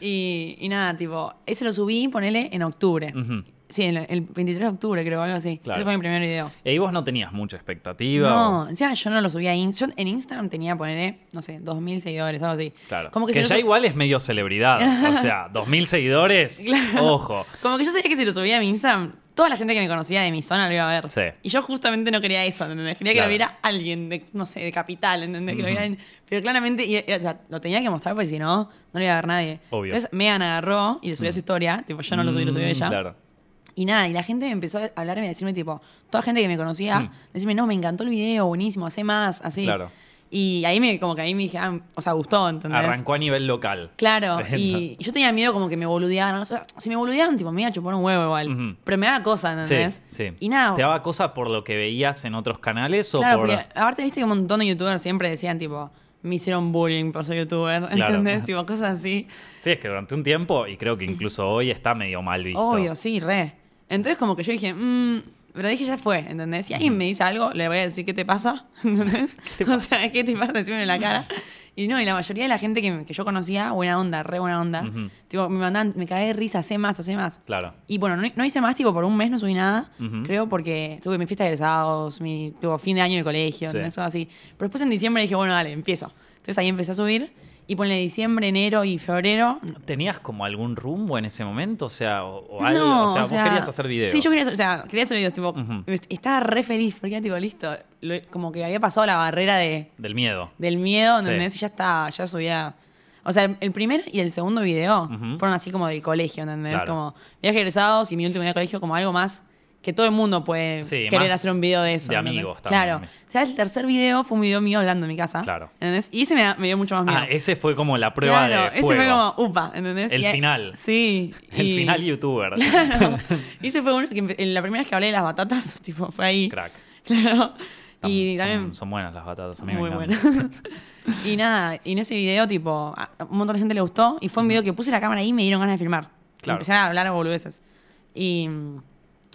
y, y nada, tipo, ese lo subí, ponele, en octubre. Ujú. Sí, el, el 23 de octubre, creo, algo así. Claro. Ese fue mi primer video. Y ahí vos no tenías mucha expectativa. No, o- encima yo no lo subía a Instagram. En Instagram tenía, poneré, no sé, 2.000 seguidores, algo así. Claro. Como que, que si lo ya sub- igual es medio celebridad. o sea, 2.000 seguidores. Claro. Ojo. Como que yo sabía que si lo subía a mi Instagram, toda la gente que me conocía de mi zona lo iba a ver. Sí. Y yo justamente no quería eso, ¿entendés? Quería que Claro. lo viera alguien de, no sé, de capital, ¿entendés? Que lo Ujú. viera alguien- Pero claramente, y- y- o sea, lo tenía que mostrar porque si no, no lo iba a ver nadie. Obvio. Entonces Megan agarró y le subió su historia. Tipo, yo no lo subí, lo subió Mm, ella. Claro. Y nada, y la gente empezó a hablarme y a decirme, tipo, toda gente que me conocía, Mm. decirme, no, me encantó el video, buenísimo, hace más, así. Claro. Y ahí me, como que ahí me dije, ah, o sea, gustó, ¿entendés? Arrancó a nivel local. Claro, y y yo tenía miedo como que me. O sea, si me boludeaban, tipo, me iba a chupar un huevo igual. Pero me daba cosa, Sí, ¿entendés? sí. Y nada. ¿Te daba cosa por lo que veías en otros canales o claro, por.? porque aparte viste que un montón de youtubers siempre decían, tipo, me hicieron bullying por ser youtuber, Claro. ¿entendés? Tipo, cosas así. Sí, es que durante un tiempo, y creo que incluso hoy está medio mal visto. Obvio, sí, re. Entonces como que yo dije, mmm, pero dije ya fue, ¿entendés? Si alguien me dice algo, le voy a decir, ¿qué te pasa? ¿Entendés? O sea, ¿qué te pasa? Decirme en la cara. Y no, y la mayoría de la gente que, que yo conocía, buena onda, re buena onda. Ujú. Tipo, me mandaban, me cagué de risa, hace más, hace más. Claro. Y bueno, no, no hice más, tipo, por un mes no subí nada. Ujú. Creo porque tuve mi fiesta de egresados, mi tipo, fin de año en el colegio, Sí. eso así. Pero después en diciembre dije, bueno, dale, empiezo. Entonces ahí empecé a subir. Y ponle diciembre, enero y febrero. ¿Tenías como algún rumbo en ese momento? O sea, o, o algo. No, o sea, vos querías hacer videos. Sí, yo quería hacer, o sea, quería hacer videos, tipo, estaba re feliz porque era tipo, listo, lo- como que había pasado la barrera de, Del miedo. del miedo, Sí. ¿entendés? Y ya está, ya subía. O sea, el, primer y el segundo video fueron así como del colegio, ¿entendés? Claro. Como viaje egresados y mi último día de colegio, como algo más que todo el mundo puede Sí, querer hacer un video de eso. de ¿entendés? amigos también. Claro. O sea, el tercer video fue un video mío hablando en mi casa. Claro. ¿Entendés? Y ese me, da- me dio mucho más miedo. Ah, ese fue como la prueba Claro, de ese fuego. fue como, upa, ¿entendés? El Y final. Sí. El y- final youtuber. Claro. Y ese fue uno que empe- la primera vez que hablé de las batatas, tipo, fue ahí. Crack. Claro. Son- Y también. son buenas las batatas. A mí muy me encantan. y nada, y en ese video, tipo, a a un montón de gente le gustó. Y fue un video que puse la cámara ahí y me dieron ganas de filmar. Claro. Empecé a hablar a boludeces. Y,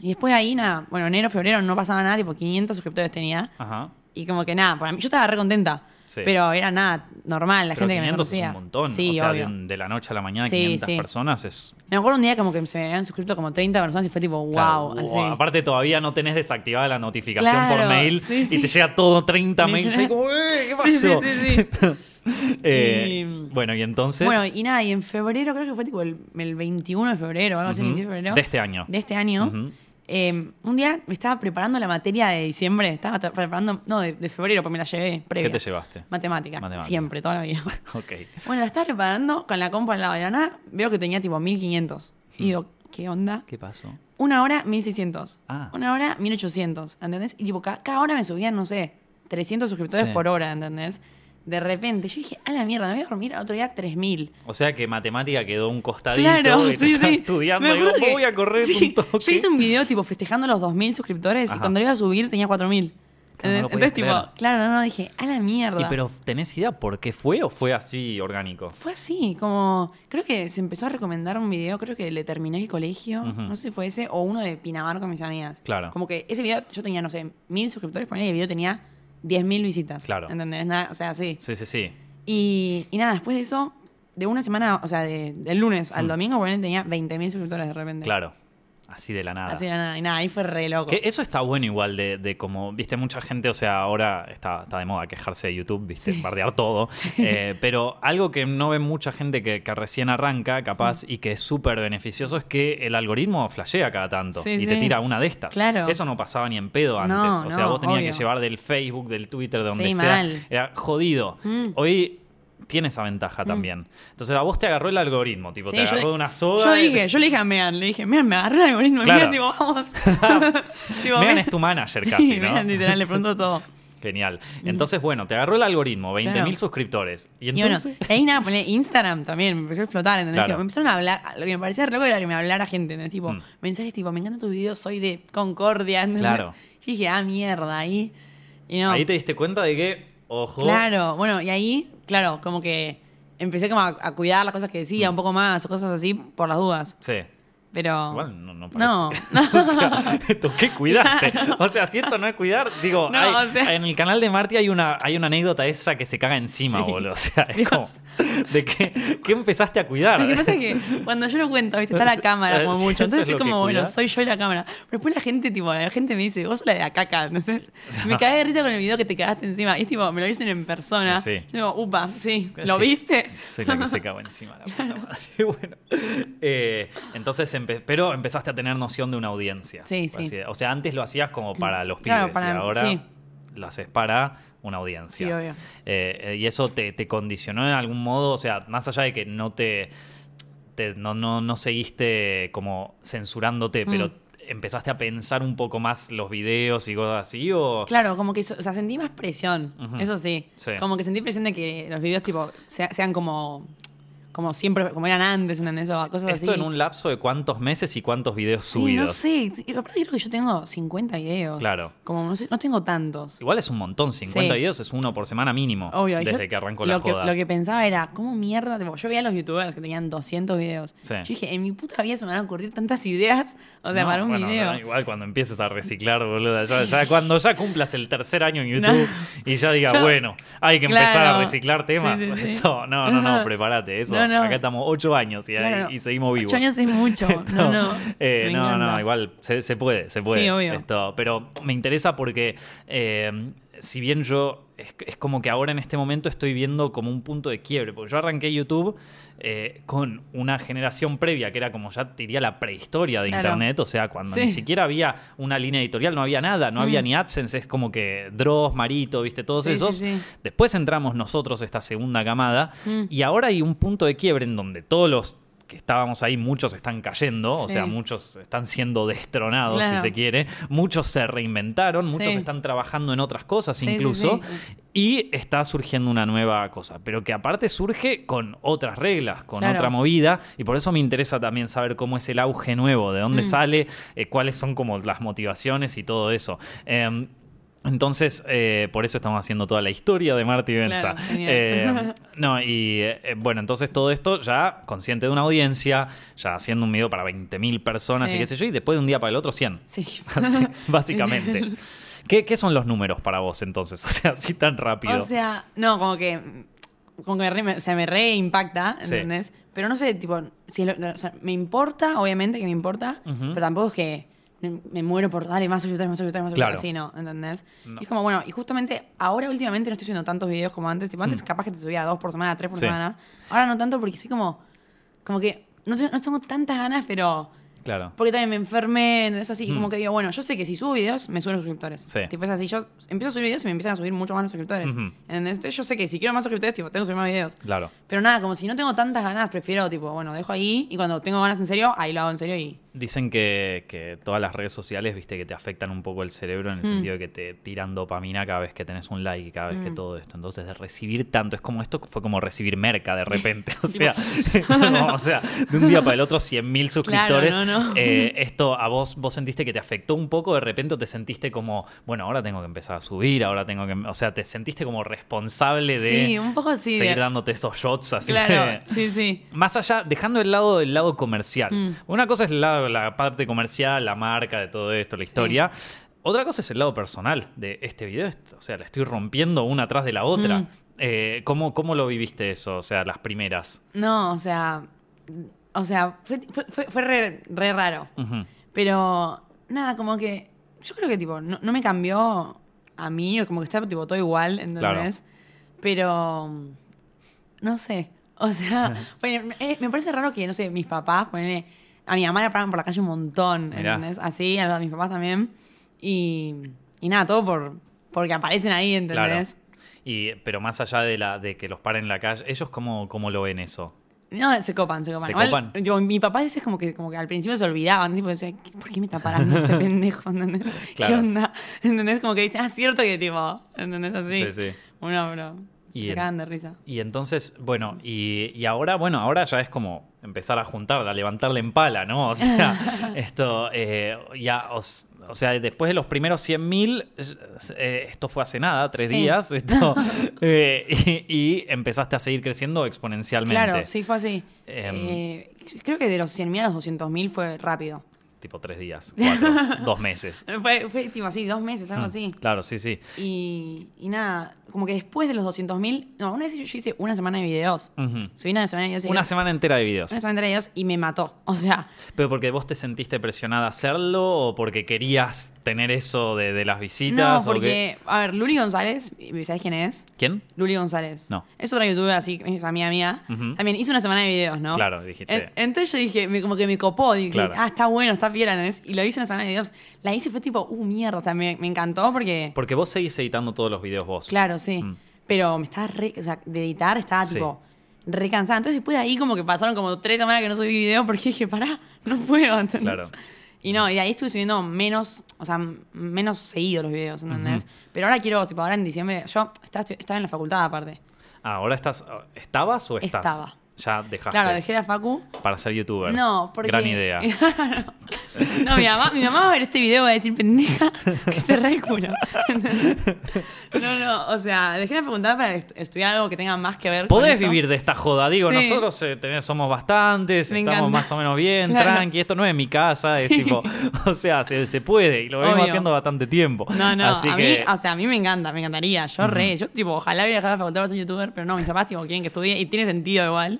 y después de ahí, nada, bueno, enero, febrero no pasaba nada, tipo 500 suscriptores tenía. Ajá. Y como que nada, para mí, yo estaba re contenta. Sí. Pero era nada, normal, la Pero gente que me 500 conocía. es un montón. Sí, o sea, de, de la noche a la mañana, Sí, 500 sí. personas es. Me acuerdo un día como que se me habían suscrito como 30 personas y fue tipo, wow, Claro, así. wow, Aparte, todavía no tenés desactivada la notificación Claro, por mail sí, y te llega todo 30 mails. Y como, "Eh, ¿Qué pasó? Sí, sí. Eh, Y- Bueno, y entonces. Bueno, y nada, y en febrero, creo que fue tipo el, el 21 de febrero, algo así, Ujú. 21 de febrero. De este año. De este año. Eh, un día me estaba preparando la materia de diciembre, estaba ta- preparando, no, de, de febrero, porque me la llevé previa. ¿Qué te llevaste? Matemática, Matemática. siempre, toda la vida. Ok. bueno, la estaba preparando con la compa al lado de la nada, veo que tenía tipo 1500. Y digo, ¿qué onda? ¿Qué pasó? Una hora, 1600. Ah. Una hora, 1800. ¿Entendés? Y tipo, ca- cada, hora me subían, no sé, 300 suscriptores Sí. por hora, ¿entendés? De repente, yo dije, a la mierda, me voy a dormir al otro día 3000. O sea que matemática quedó un costadito Claro, y sí, sí. estudiando. Me y digo, que- voy a correr sí, un toque. Yo hice un video tipo festejando los 2000 suscriptores Ajá. y cuando lo iba a subir tenía 4000. Claro, Entonces, tipo, claro, no, no, dije, a la mierda. Y pero, ¿tenés idea por qué fue o fue así orgánico? Fue así, como. Creo que se empezó a recomendar un video, creo que le terminé el colegio, no sé si fue ese, o uno de Pinamar con mis amigas. Claro. Como que ese video yo tenía, no sé, mil suscriptores, ponía y el video tenía 10.000 visitas. Claro. ¿Entendés? Nada, o sea, sí. Sí, sí, sí. Y, y nada, después de eso, de una semana, o sea, de- del lunes al Mm. domingo, ponele, tenía 20.000 suscriptores de repente. Claro. Así de la nada. Así de nada, y nada, ahí fue re loco. Que eso está bueno igual de, de como, viste, mucha gente, o sea, ahora está, está de moda quejarse de YouTube, viste, bardear todo, Eh, pero algo que no ve mucha gente que, que recién arranca, capaz, y que es súper beneficioso, es que el algoritmo flashea cada tanto Sí, y te tira una de estas. Claro. Eso no pasaba ni en pedo antes, No, o sea, no, vos tenías obvio. que llevar del Facebook, del Twitter, de donde sea. mal. Era jodido. Mm. Hoy tiene esa ventaja también. Entonces a vos te agarró el algoritmo, tipo, Sí, te yo- agarró de una soga. Yo y- dije, yo le dije a Megan, le dije, Megan, me agarró el algoritmo. Claro. Megan, tipo, vamos. Tipo, Megan es tu manager Sí, casi, ¿no? Megan, literal, le preguntó todo. Genial. Entonces, bueno, te agarró el algoritmo, 20.000 Claro. suscriptores. Y Y bueno, entonces. y ahí nada, ponle Instagram también, me empezó a explotar, ¿entendés? Claro. Me empezaron a hablar, lo que me parecía re loco era que me hablara gente, ¿entendés? Tipo, Mm. mensajes tipo, me encanta tu video, soy de Concordia, ¿entendés? Claro. Yo dije, ah, mierda, ahí. Y no. Ahí te diste cuenta de que, ojo. Claro, bueno, y ahí, claro, como que empecé como a, a cuidar las cosas que decía Mm. un poco más o cosas así por las dudas. Sí. Pero. Igual no, no No. parece. o sea, ¿tú qué cuidaste? O sea, si esto no es cuidar, digo, No, hay- o sea- en el canal de Marty hay una, hay una anécdota esa que se caga encima, Sí. boludo. O sea, es Dios. como, ¿de qué, qué empezaste a cuidar? Lo que pasa es que cuando yo lo cuento, ¿viste? está la cámara como mucho. Entonces es como, bueno, soy yo y la cámara. Pero después la gente, tipo, la gente me dice, vos sos la de la caca. Entonces me cagué de risa con el video que te cagaste encima. Y es tipo, me lo dicen en persona. Sí. Yo digo, upa, sí, ¿lo viste? sí, Soy la que se cagó encima, la puta madre. Bueno, eh, entonces, empe- pero empezaste a tener noción de una audiencia. Sí, sí. así- O sea, antes lo hacías como para los Claro, pibes para- y ahora sí. lo haces para una audiencia. Sí, obvio. Eh, y eso te, te condicionó en algún modo, o sea, más allá de que no te, te- no, no, no seguiste como censurándote, Mm. pero empezaste a pensar un poco más los videos y cosas así, o... Claro, como que, o sea, sentí más presión, eso sí. Sí. Como que sentí presión de que los videos, tipo, sea- sean como, como siempre, como eran antes, ¿entendés? O cosas Esto así. en un lapso de cuántos meses y cuántos videos Sí, subidos. no sé. Aparte creo que yo tengo 50 videos. Claro. Como, no sé, no tengo tantos. Igual es un montón, 50 Sí. videos es uno por semana mínimo. Obvio. Desde yo que arrancó lo la que, joda. Lo que pensaba era, ¿cómo mierda? tipo, yo veía a los youtubers que tenían 200 videos. Sí. Yo dije, en mi puta vida se me van a ocurrir tantas ideas. O sea, No, para un bueno, video. no, igual cuando empieces a reciclar, boludo. Ya, ya cuando ya cumplas el tercer año en. YouTube y ya digas, Yo- bueno, hay que empezar Claro. a reciclar temas. Esto- no, no, no, prepárate. Eso. No, no. Acá estamos ocho años y, Claro, y seguimos vivos. Ocho años es mucho. No, no. Eh, no, no, igual se, se puede, se puede. Sí, obvio. Esto, pero me interesa porque eh, si bien yo es, es como que ahora en este momento estoy viendo como un punto de quiebre, porque yo arranqué YouTube eh, con una generación previa que era como ya te diría la prehistoria de Claro. internet, o sea, cuando Sí. ni siquiera había una línea editorial, no había nada, no había Mm. ni AdSense, es como que Dross, Marito, viste, todos sí, esos. sí. Después entramos nosotros, esta segunda camada, Mm. y ahora hay un punto de quiebre en donde todos los que estábamos ahí, muchos están cayendo, o sea, muchos están siendo destronados, Claro. si se quiere, muchos se reinventaron, muchos Sí. están trabajando en otras cosas Sí, incluso, y está surgiendo una nueva cosa, pero que aparte surge con otras reglas, con Claro. otra movida, y por eso me interesa también saber cómo es el auge nuevo, de dónde Mm. sale, eh, cuáles son como las motivaciones y todo eso. Em, entonces, eh, por eso estamos haciendo toda la historia de Marty Benza. Claro. Eh, no, y eh, bueno, entonces todo esto ya consciente de una audiencia, ya haciendo un video para 20.000 personas Sí. y qué sé yo, y después de un día para el otro 100. Sí. Así, básicamente. ¿Qué, qué son los números para vos entonces? O sea, así tan rápido. O sea, no, como que. Como que me re, me- o sea, me re impacta, Sí. ¿entendés? Pero no sé, tipo, si lo- o sea, me importa, obviamente que me importa, pero tampoco es que me, me muero por darle más suscriptores, más suscriptores, más Claro. suscriptores, así, ¿no? ¿Entendés? No. Y es como, bueno, y justamente ahora últimamente no estoy subiendo tantos videos como antes. Tipo, antes Mm. capaz que te subía dos por semana, tres por Sí. semana. Ahora no tanto porque estoy como. Como que. No, no tengo tantas ganas, pero. Claro. Porque también me enfermé, es así, Mm. como que digo, bueno, yo sé que si subo videos, me suben los suscriptores. Sí. Tipo, es así, yo empiezo a subir videos y me empiezan a subir mucho más los suscriptores. Ujú. ¿Entendés? Entonces yo sé que si quiero más suscriptores, tipo, tengo que subir más videos. Claro. Pero nada, como si no tengo tantas ganas, prefiero, tipo, bueno, dejo ahí y cuando tengo ganas en serio, ahí lo hago en serio y... Dicen que, que todas las redes sociales, viste, que te afectan un poco el cerebro en el Mm. sentido de que te tiran dopamina cada vez que tenés un like y cada vez que Mm. todo esto. Entonces, de recibir tanto, es como esto fue como recibir merca de repente. O sea, no, o sea de un día para el otro, 100.000 suscriptores. no, no. Eh, esto a vos, vos sentiste que te afectó un poco de repente te sentiste como, bueno, ahora tengo que empezar a subir, ahora tengo que. O sea, te sentiste como responsable de Sí, un poco así. seguir de- dándote esos shots así. Claro, sí, sí. Más allá, dejando el lado del lado comercial. Mm. Una cosa es el lado- la parte comercial, la marca de todo esto, la historia. Otra cosa es el lado personal de este video. O sea, la estoy rompiendo una atrás de la otra. Mm. Eh, ¿cómo, ¿Cómo lo viviste eso? O sea, las primeras. No, o sea... O sea, fue, fue, fue- re, re raro. Pero, nada, como que... Yo creo que, tipo, no, no me cambió a mí, como que está, tipo, todo igual, ¿entendés? Pero... No sé. O sea, eh, me parece raro que, no sé, mis papás, ponele, a mi mamá la paraban por la calle un montón, Mirá. ¿entendés? Así, a los mis papás también. Y, y nada, todo por porque aparecen ahí, ¿entendés? Y, pero más allá de, la, de que los paren en la calle, ¿ellos cómo, cómo lo ven eso? No, se copan, se copan. ¿Se Igual, copan? tipo, mi papá dice como que, como que al principio se olvidaban, tipo, decía, "¿Qué- ¿por qué me está parando este pendejo? ¿Entendés? Claro. ¿Qué onda? ¿Entendés? Como que dicen, ah, cierto que tipo, ¿entendés? Así. Sí, sí. Bueno, bro. Y se cagan de risa. Y entonces, bueno, y, y ahora, bueno, ahora ya es como empezar a juntar, a levantarle en pala, ¿no? O sea, esto, eh, ya, o, sea, después de los primeros 100.000, eh, esto fue hace nada, tres Sí. días, esto, eh, y, y empezaste a seguir creciendo exponencialmente. Claro, sí, fue así. Em. Eh, creo que de los 100.000 a los 200.000 fue rápido. Tipo tres días, cuatro, dos meses. Fue, fue tipo así, dos meses, algo Mm, así. Claro, sí, sí. Y, y nada, como que después de los 200.000, no, una vez yo, yo hice una semana de videos. Subí una semana de videos. Una semana entera de videos. Una semana de videos y me mató. O sea, ¿Pero porque vos te sentiste presionada a hacerlo o porque querías tener eso de, de las no, visitas? o porque, a ver, Luli González, ¿sabes quién es? ¿Quién? Luli González. No. Es otra youtuber así, es amiga mía. También hizo una semana de videos, ¿no? Claro, dijiste. En- entonces yo dije, me- como que me copó, dije, Claro. ah, está bueno, está ¿entendés? Y lo hice una semana de videos. La hice y fue tipo, uh, mierda, o sea, me, me encantó porque... Porque vos seguís editando todos los videos vos. Claro, sí. Mm. Pero me estaba re, o sea, de editar estaba Sí. tipo re cansada. Entonces después de ahí como que pasaron como tres semanas que no subí video porque dije, pará, no puedo, ¿entendés? Claro. Y no, y de ahí estuve subiendo menos, o sea, menos seguido los videos, ¿entendés? Pero ahora quiero, tipo, ahora en diciembre, yo estaba, estaba en la facultad aparte. Ah, ¿Ahora estás, estabas o estás? Estaba. Ya dejaste Claro, dejé la facu. para ser youtuber. No, porque... Gran idea. no, mi mamá, mi mamá va a ver este video y va a decir, pendeja, que se el culo. no, no, o sea, dejé la facultad para est- estudiar algo que tenga más que ver con Podés esto. vivir de esta joda, digo, Sí. nosotros eh, tenés- somos bastantes, Me estamos encanta. más o menos bien, Claro. tranqui, esto no es mi casa, es tipo, o sea, se, se puede y lo venimos haciendo bastante tiempo. No, no, Así a que, mí, o sea, a mí me encanta, me encantaría. Yo re, yo tipo, ojalá hubiera dejado la facultad para ser youtuber, pero no, mis papás tipo quieren que estudie y tiene sentido igual.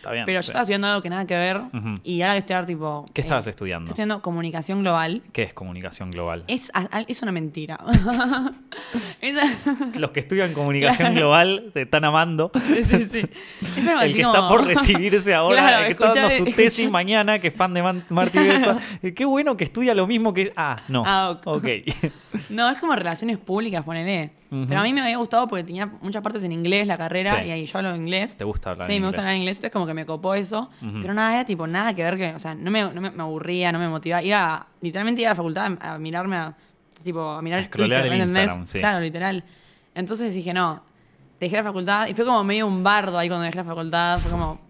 Está bien, Pero yo estaba estudiando algo que nada que ver Ujú. y ahora a estudiar tipo... ¿Qué eh, estabas estudiando? Estoy estudiando comunicación global. ¿Qué es comunicación global? Es, a- a- es una mentira. Los que estudian comunicación global te están amando. sí, sí, sí. Es algo El así que como- está por recibirse ahora, Claro, el que está dando su escuchá- tesis mañana, que es fan de Man- Marty Besa. Eh, Qué bueno que estudia lo mismo que. Ah, no. Ah, ok. ok. No, es como relaciones públicas, ponele. Ujú. Pero a mí me había gustado porque tenía muchas partes en inglés la carrera Sí. y ahí yo hablo inglés. ¿Te gusta hablar Sí, en me gusta inglés? hablar inglés, entonces como que me copó eso. Ujú. Pero nada, era tipo nada que ver que, o sea, no me, no me, me aburría, no me motivaba. Iba, a- literalmente iba a la facultad a, a mirarme, a, tipo, a mirar A scrollear el. Instagram, sí. Claro, literal. Entonces dije, no, dejé la facultad y fue como medio un bardo ahí cuando dejé la facultad. Fue como,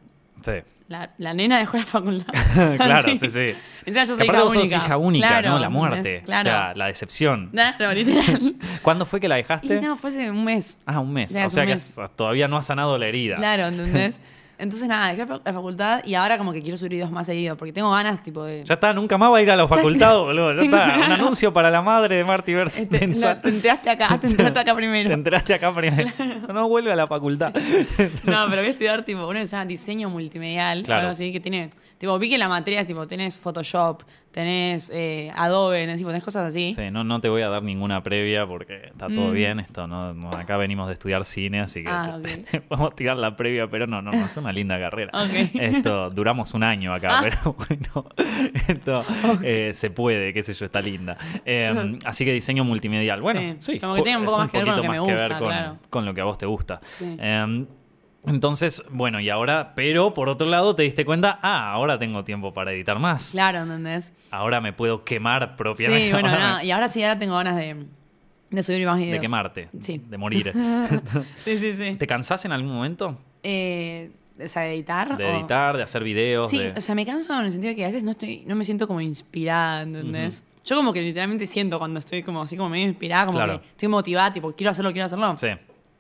Sí. la, la nena dejó la facultad. claro, sí, sí. Encima yo Que soy hija vos sos única. hija única, Claro, ¿no? La muerte. Claro. O sea, la decepción. Claro, literal. ¿Cuándo fue que la dejaste? Y no, fue hace un mes. Ah, un mes. Ya o sea que mes. has- todavía no ha sanado la herida. Claro, ¿entendés? Entonces nada, dejé la fa- la facultad y ahora como que quiero subir videos más seguido porque tengo ganas tipo de... Ya está, nunca más va a ir a la facultad, boludo. Ya está. Un anuncio para la madre de Marty Vers- Este, la- te enteraste acá, te enteraste acá primero. Te enteraste acá primero. No vuelve a la facultad. No, pero voy a estudiar tipo uno que se llama diseño multimedial, Claro. algo así que tiene, tipo, vi que la materia tipo tenés Photoshop, tenés eh, Adobe, tenés, tenés cosas así. Sí, no, no te voy a dar ninguna previa porque está todo Mm. bien. Esto no, no- acá venimos de estudiar cine, así que Ah, te- ok. te podemos tirar la previa, pero no, no, no, es una linda carrera. Esto, duramos un año acá, Ah. pero bueno, esto eh, se puede, qué sé yo, está linda. Eh, así que diseño multimedial. Bueno, sí, Sí, como que tiene un poco más que ver con lo que más me ver gusta, con, claro. con lo que a vos te gusta. Sí. Entonces, bueno, y ahora, pero por otro lado te diste cuenta, ah, ahora tengo tiempo para editar más. Claro, ¿entendés? Ahora me puedo quemar propiamente. Sí, bueno, Ahora me- nada, y ahora sí, ahora tengo ganas de, de subir más videos. De quemarte. Sí. De morir. Sí, sí, sí. ¿Te cansás en algún momento? Eh, o sea, de editar. De o- editar, de hacer videos. Sí, de... o sea, me canso en el sentido de que a veces no estoy, no me siento como inspirada, ¿entendés? Yo como que literalmente siento cuando estoy como así como medio inspirada, como Claro. que estoy motivada, tipo, quiero hacerlo, quiero hacerlo. Sí.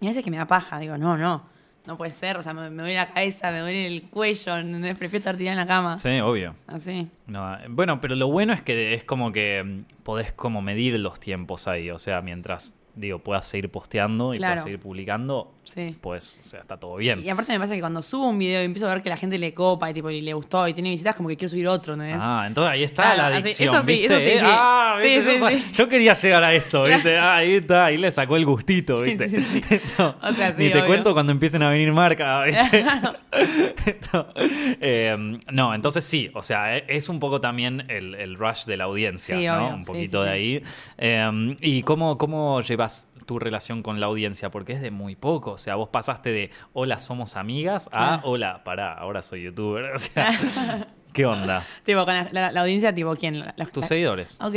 Y a veces que me da paja, digo, no, no, no puede ser, o sea, me, me duele la cabeza, me duele el cuello, ¿entendés? Prefiero estar tirada en la cama. Sí, obvio. Así. No, bueno, pero lo bueno es que es como que mm, podés como medir los tiempos ahí. O sea, mientras, digo, puedas seguir posteando y Claro. puedas seguir publicando, Sí. pues, o sea, está todo bien. Y aparte me pasa que cuando subo un video y empiezo a ver que la gente le copa y tipo y le gustó y tiene visitas, como que quiero subir otro, ¿entendés? Ah, entonces ahí está Claro, la así- adicción, eso sí, eso sí, sí. Ah, ¿viste? yo, quería llegar a eso, ¿viste? Ah, ahí está, ahí le sacó el gustito, ¿viste? sí, sí. No, O sea, sí, Ni te obvio. cuento cuando empiecen a venir marcas, ¿viste? No, eh, no, entonces sí, o sea, e- es un poco también el, el rush de la audiencia, ¿no? obvio. Un poquito de ahí. Eh, ¿Y cómo, cómo llevas tu relación con la audiencia? Porque es de muy poco, o sea, vos pasaste de hola, somos amigas a hola, pará, ahora soy youtuber, o sea, ¿qué onda? Tipo, con la, la- la audiencia, tipo, ¿quién? La- Tus seguidores. Ok.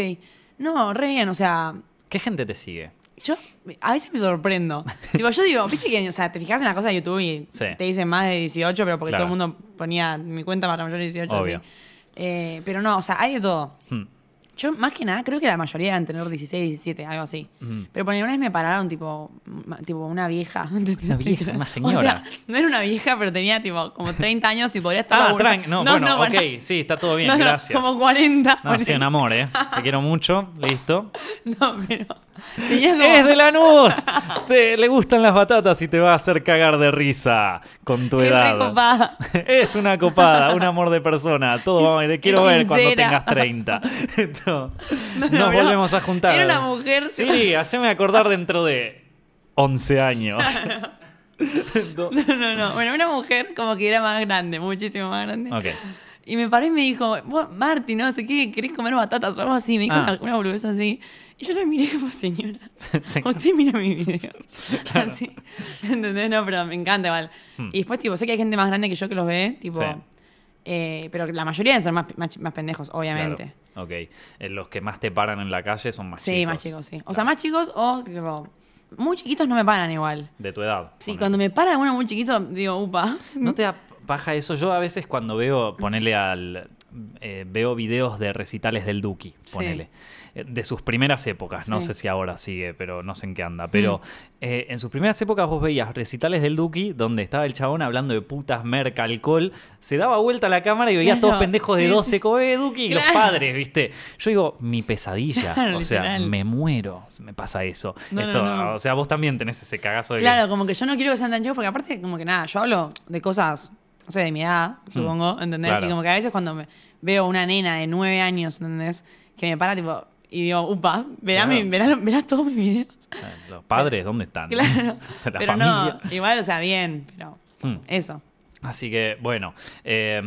No, re bien, o sea, ¿Qué gente te sigue? Yo a veces me sorprendo. tipo, yo digo, viste que, o sea, te fijas en la cosa de YouTube y Sí. te dicen más de 18, pero porque Claro. todo el mundo ponía mi cuenta para mayor de 18, Obvio. así. Eh, pero no, o sea, hay de todo. Hmm. Yo, más que nada, creo que la mayoría deben tener 16, 17, algo así. Pero por una vez me pararon, tipo, ma- tipo una vieja. Una vieja, una O señora. sea, no era una vieja, pero tenía, tipo, como 30 años y podría estar... Ah, tranqui. No, bueno, ok, sí, está todo bien, No, gracias. como 40. No, sí, un amor, ¿eh? Te quiero mucho, listo. No, pero... Como... ¡Es de Lanús! Te, le gustan las batatas y te va a hacer cagar de risa con tu Es re edad. copada. Es una copada, un amor de persona. Todo vamos, te quiero es ver cuando tengas 30. No, Nos no, pero volvemos a juntar. era una mujer- Sí, haceme acordar dentro de 11 años. No, no, no. Bueno, una mujer como que era más grande, muchísimo más grande. Ok. Y me paré y me dijo, vos, Marti, no sé qué, ¿querés comer batatas o algo así? Me dijo Ah. una, una boludez así. Y yo la miré como, señora, Sí. usted mira mi video. Así. ¿Entendés? No, pero me encanta igual. Hmm. Y después, tipo, sé que hay gente más grande que yo que los ve, tipo... Sí. eh, pero la mayoría deben ser más, más, más pendejos, obviamente. Claro. Ok. Eh, Los que más te paran en la calle son más Sí, chicos. más chicos, sí. O sea, más chicos o, tipo, muy chiquitos no me paran igual. De tu edad. Sí, cuando me para uno muy chiquito, digo, upa. ¿No te da paja eso? Yo a veces cuando veo, ponele al... eh, veo videos de recitales del Duki, Sí. ponele. Eh, De sus primeras épocas, no Sí. sé si ahora sigue, pero no sé en qué anda. Pero Mm. eh, en sus primeras épocas vos veías recitales del Duki donde estaba el chabón hablando de putas, merca, alcohol. Se daba vuelta la cámara y veías Claro, todos pendejos de sí, 12, sí. como, eh, Duki, y los Claro. padres, ¿viste? Yo digo, mi pesadilla. Claro, o sea, literal. me muero, me pasa eso. No, Esto, no. O sea, vos también tenés ese cagazo de que- Claro, como que yo no quiero que sean tan chicos porque aparte, como que nada, yo hablo de cosas, no sé, de mi edad, supongo, ¿entendés? Hmm. claro. Y como que a veces cuando me veo una nena de nueve años, ¿entendés? Que me para, tipo, y digo, upa, verás, Claro. mi- verás, verás todos mis videos. Eh, Los padres, ¿dónde están? Claro. La pero familia. no, igual, o sea, bien, pero Hmm. eso. Así que, bueno, eh,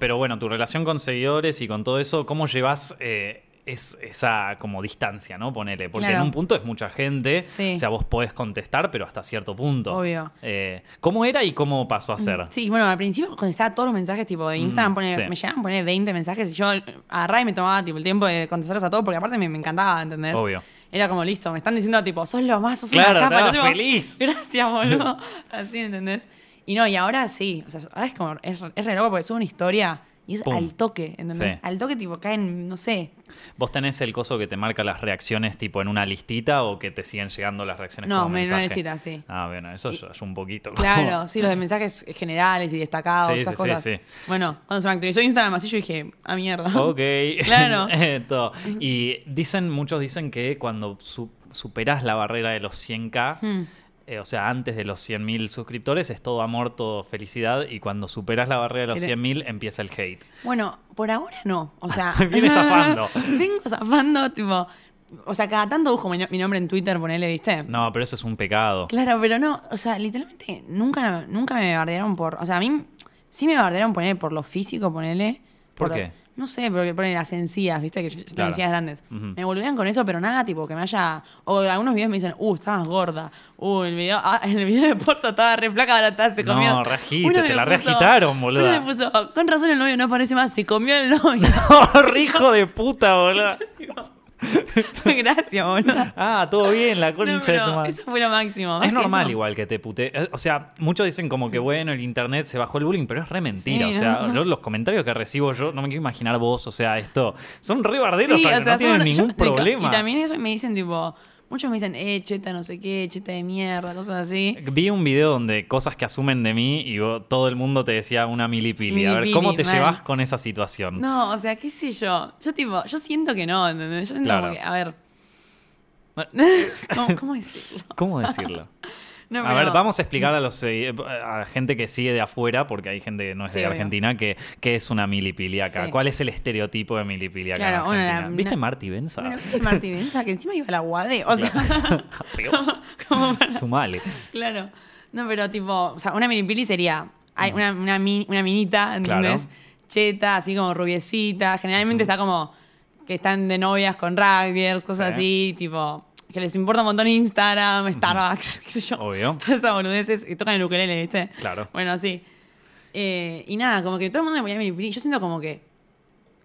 pero bueno, tu relación con seguidores y con todo eso, ¿cómo llevas eh, es, esa como distancia, ¿no? Ponele, porque Claro. en un punto es mucha gente, Sí. o sea, vos podés contestar, pero hasta cierto punto. Obvio. Eh, ¿Cómo era y cómo pasó a ser? Sí, bueno, al principio contestaba todos los mensajes tipo de Instagram, Mm, sí. me llegaban a poner 20 mensajes y yo agarraba y me tomaba tipo el tiempo de contestarlos a todos porque aparte me, me encantaba, ¿entendés? Obvio. Era como listo, me están diciendo tipo, sos lo más, sos Claro, una capa. tipo, feliz. Gracias, boludo. Así, ¿entendés? Y no, y ahora sí, o sea, ahora es como, es, es re loco porque subo una historia y es Pum. al toque, ¿entendés? Sí. Al toque tipo caen, no sé, ¿Vos tenés el coso que te marca las reacciones tipo en una listita o que te siguen llegando las reacciones No, como me- en una mensaje? listita, sí. Ah, bueno, eso Y- es un poquito. como- Claro, sí, los de mensajes generales y destacados, Sí, esas sí, sí, cosas. sí. Bueno, cuando se me actualizó Instagram así, yo dije, ah, mierda. Ok. Claro. Y dicen, muchos dicen que cuando su- superás la barrera de los 100k, Hmm. Eh, o sea, antes de los 100.000 suscriptores, es todo amor, todo felicidad. Y cuando superas la barrera de los Pero- 100.000, empieza el hate. Bueno, por ahora no. O sea. Viene zafando. Vengo zafando, tipo. O sea, cada tanto busco mi, no- mi nombre en Twitter, ponele, ¿viste? No, pero eso es un pecado. Claro, pero no. O sea, literalmente nunca, nunca me bardearon por. O sea, a mí sí me bardearon poner por lo físico, ponele. ¿Por qué? No sé, porque ponen las encías, ¿viste? Que yo tengo Claro. encías grandes. Me boludean con eso, pero nada, tipo, que me haya. O algunos videos me dicen, uh, estabas gorda. Uh, el video, ah, en el video de Porto estaba re flaca, ahora está, se No, comió. reagite, Uno te me la puso- reagitaron, boluda. uno me puso, con razón el novio no aparece más, se comió el novio. ¡Oh, hijo de puta, boludo! Gracias, boludo. Ah, todo bien, la concha No, madre. eso fue lo máximo. Es normal eso- igual que te pute. eh, O sea, muchos dicen como que bueno, el internet se bajó el bullying, pero es re mentira. Sí, o sea, ¿no? los comentarios que recibo yo, no me quiero imaginar vos, o sea, esto. Son re barderos, Sí, o sea, no tienen ningún yo- problema. Y también eso me dicen, tipo, muchos me dicen, eh, cheta, no sé qué, cheta de mierda, cosas así. Vi un video donde cosas que asumen de mí y vos- todo el mundo te decía una milipili. A ver, ¿cómo te mal. llevas con esa situación? No, o sea, qué sé yo. Yo, tipo, yo siento que no, ¿entendés? Yo siento Claro. que, a ver. ¿Cómo, cómo decirlo? ¿Cómo decirlo? No, a ver, vamos a explicar a los segui- a gente que sigue de afuera, porque hay gente que no es Sí, de. Argentina, que, que es una milipili acá. Sí. ¿Cuál es el estereotipo de milipili Claro, en Argentina? ¿Viste una- Marty Benza? ¿viste Martí Benza? Que encima iba a la UADE. O sea, Peor. como para- Sumale. Claro. No, pero tipo, o sea, una minipili sería hay una, una, mi- una minita, ¿entendés? Claro. Cheta, así como rubiecita. Generalmente está como que están de novias con rugbyers, cosas Sí. así, tipo, que les importa un montón Instagram, Starbucks, qué sé yo. Obvio. Todas esas boludeces y tocan el ukelele, ¿viste? Claro. Bueno, así. Eh, y nada, como que todo el mundo me ponía minipili. Yo siento como que,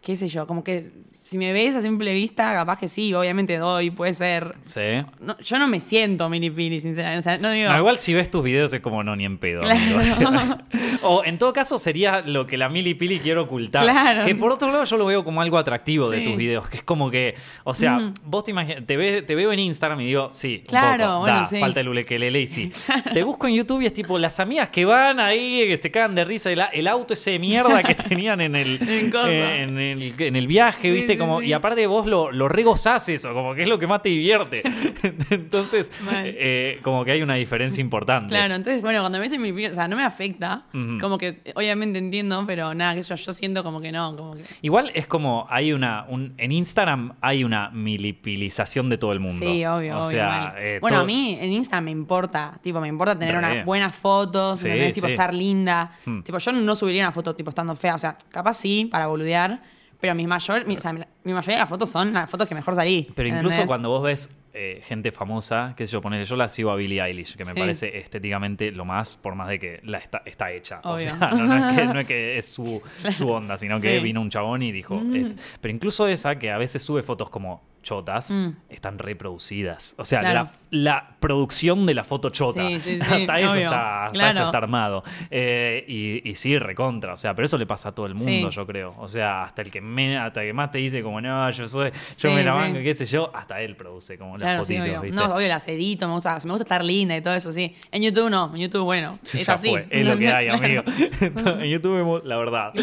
qué sé yo, como que si me ves a simple vista, capaz que sí, obviamente doy, puede ser. Sí. No, yo no me siento milipili, sinceramente. O sea, no digo. No, igual si ves tus videos es como no, ni en pedo. Claro. amigo, o, sea, o en todo caso sería lo que la milipili quiere ocultar. Claro. Que por otro lado yo lo veo como algo atractivo de tus videos. Que es como que, o sea, Mm. vos te, imagi- te, ve- te veo en Instagram y digo, sí, un Claro, poco, bueno, da, sí. falta el ulekelele y sí. Te busco en YouTube y es tipo las amigas que van ahí, que se cagan de risa, el, el auto ese de mierda que tenían en el, En el, en el viaje, Sí, ¿viste? Sí, como, sí. Y aparte vos lo, lo regozás eso, como que es lo que más te divierte. Entonces, eh, como que hay una diferencia importante. Claro, entonces, bueno, cuando me dicen milipili, o sea, no me afecta. Como que, obviamente entiendo, pero nada, que yo, yo siento como que no, como que. Igual es como hay una. un- en Instagram hay una milipilización de todo el mundo. Sí, obvio, O obvio. sea, eh, bueno, todo- a mí en Instagram me importa, tipo, me importa tener Re. unas buenas fotos, Sí, tipo, estar linda. Hmm. Tipo, yo no subiría una foto tipo estando fea, o sea, capaz sí, para boludear, pero mi mayor, mi, o sea, mi, mi mayoría de las fotos son las fotos que mejor salí. Pero incluso ¿entendés? cuando vos ves eh, gente famosa, qué sé yo, ponerle, yo la sigo a Billie Eilish, que me Sí. parece estéticamente lo más, por más de que la está, está hecha. O sea, no, no es que, no es que es su, su onda, sino que Sí. vino un chabón y dijo. Mm. Pero incluso esa, que a veces sube fotos como chotas, Mm. están reproducidas. O sea, Claro. la, la producción de la foto chota. Sí, hasta, eso está, hasta Claro. eso está armado. Eh, y, y sí, recontra. O sea, pero eso le pasa a todo el mundo, yo creo. O sea, hasta el que me, hasta el que más te dice como no, yo soy, yo me la banco, qué sé yo, hasta él produce como Claro, sí, fotitos, obvio. ¿viste? No, obvio, las edito, me gusta, me gusta estar linda y todo eso, sí. En YouTube no, en YouTube, bueno, es Ya así. fue, es lo que hay, amigo. en YouTube la verdad.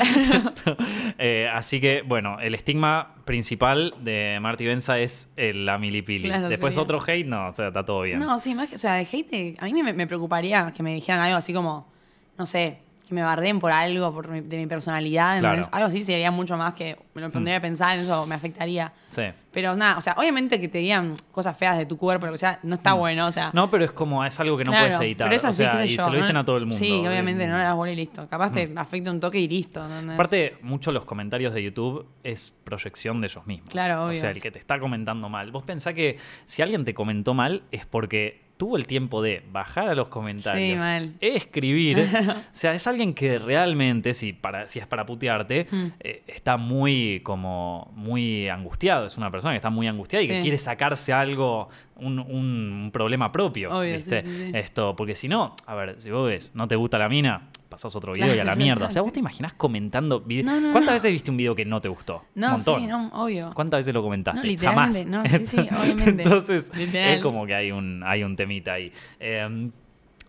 Eh, así que, bueno, el estigma principal de Marty Benza es el- la milipili. Claro, Después sería. otro hate, no, o sea, está todo bien. No, sí, más que, o sea, de hate, eh, a mí me, me preocuparía que me dijeran algo así como, no sé, que me bardeen por algo, por mi- de mi personalidad. Claro. Algo así sería mucho más que me lo pondría a pensar en eso, me afectaría. Sí. Pero nada, o sea, obviamente que te digan cosas feas de tu cuerpo, lo que sea, no está bueno, o sea. Mm. No, pero es como, es algo que no claro, puedes editar. Pero es así, o sea, qué sé y se lo dicen ¿no? a todo el mundo. Sí, obviamente, no le das bola y listo. Capaz te afecta un toque y listo. ¿entendés? Aparte, mucho los comentarios de YouTube es proyección de ellos mismos. Claro, O obvio. sea, el que te está comentando mal. Vos pensás que si alguien te comentó mal es porque tuvo el tiempo de bajar a los comentarios, Sí, mal. escribir. o sea, es alguien que realmente, si, para, si es para putearte, Hmm. eh, está muy como muy angustiado. Es una persona que está muy angustiada y que quiere sacarse algo, un, un problema propio. Obvio, ¿viste? sí, sí, sí. Esto, porque si no, a ver, si vos ves, no te gusta la mina, pasás otro video y a la mierda. O sea, vos te imaginás comentando videos. No, no, ¿Cuántas no. veces viste un video que no te gustó? No, un montón. sí, no, obvio. ¿Cuántas veces lo comentaste? No, literalmente, Jamás. no, sí, sí, obviamente. Entonces, Literal. es como que hay un, hay un temita ahí. Eh,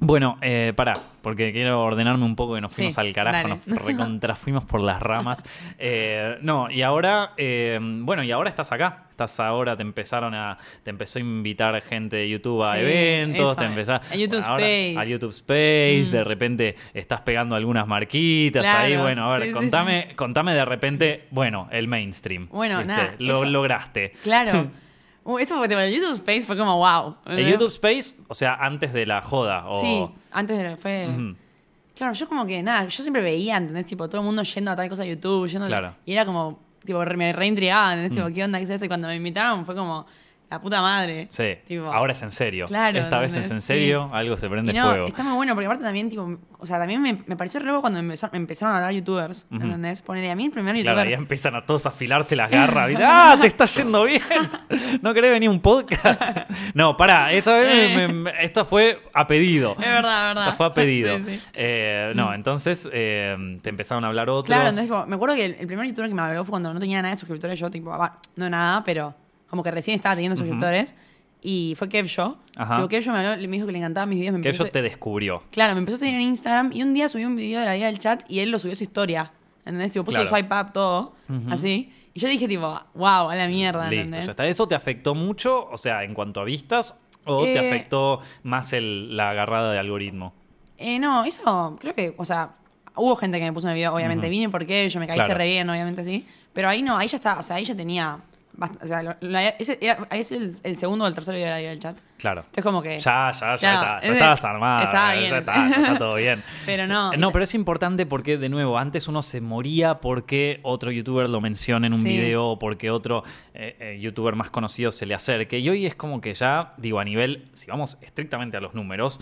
bueno, eh, pará, porque quiero ordenarme un poco que nos fuimos Sí, al carajo, dale. nos recontra fuimos por las ramas. Eh, no, y ahora, eh, bueno, y ahora estás acá. Estás ahora, te empezaron a, te empezó a invitar gente de YouTube a Sí, eventos, te empezás a YouTube Space. a YouTube Space, Mm. de repente estás pegando algunas marquitas Claro, ahí, bueno, a ver, sí, contame, contame de repente, bueno, el mainstream. Bueno, nada, Lo eso- lograste. Claro. Uh, eso fue el YouTube Space fue como wow. El YouTube Space, o sea, antes de la joda. O... Sí, antes de fue. Ujú. Claro, yo como que nada, yo siempre veía, ¿entendés? Tipo, todo el mundo yendo a tal cosa de YouTube, yendo. Claro. Y era como, tipo, re- me reintrigaba, ¿entendés? Mm. Tipo, ¿qué onda? ¿Qué es eso? Y cuando me invitaron fue como, la puta madre. Sí, Tipo, ahora es en serio. Claro, Esta vez es en serio, algo se prende Y no, fuego. está muy bueno, porque aparte también, tipo, o sea, también me, me pareció re cuando empezaron, a hablar youtubers, Ujú. ¿entendés? Ponerle a mí el primer Claro, youtuber. ahí empiezan a todos a afilarse las garras. ¿viste? ¡Ah, te está yendo bien! ¿No querés venir un podcast? No, pará, esta vez me- me- esta fue a pedido. Es verdad, es verdad. Esta fue a pedido. Sí, sí. Eh, no, entonces eh, te empezaron a hablar otros. Claro, entonces tipo, me acuerdo que el, el primer youtuber que me habló fue cuando no tenía nada de suscriptores, yo tipo, ah, no nada, pero como que recién estaba teniendo suscriptores. Y fue Kev Show. Ajá. Kev Show me, habló, me dijo que le encantaban mis videos. Me te descubrió. Claro, me empezó a seguir en Instagram y un día subió un video de la vida del chat y él lo subió a su historia. ¿Entendés? Tipo, puso Claro. swipe up, todo, así. Y yo dije, tipo, wow, a la mierda, Listo, ¿entendés? ya está. ¿Eso te afectó mucho? O sea, en cuanto a vistas, o te Eh, afectó más el, la agarrada de algoritmo? Eh, no, eso, creo que, o sea, hubo gente que me puso en el video, obviamente, Ujú. vine porque yo me caíste Claro. re bien, obviamente sí. Pero ahí no, ahí ya está, o sea, ahí ya tenía. Bast- o sea, lo- la- ese era, ahí es el, el segundo o el tercer video del chat. Claro. Entonces, como que. Ya, ya, ya, está. Ya estabas armada. estaba ya bien. está, ya está todo bien. Pero no. Eh, No, pero es importante porque, de nuevo, antes uno se moría porque otro youtuber lo menciona en un Sí. video o porque otro eh, eh, youtuber más conocido se le acerque. Y hoy es como que ya, digo, a nivel, si vamos estrictamente a los números,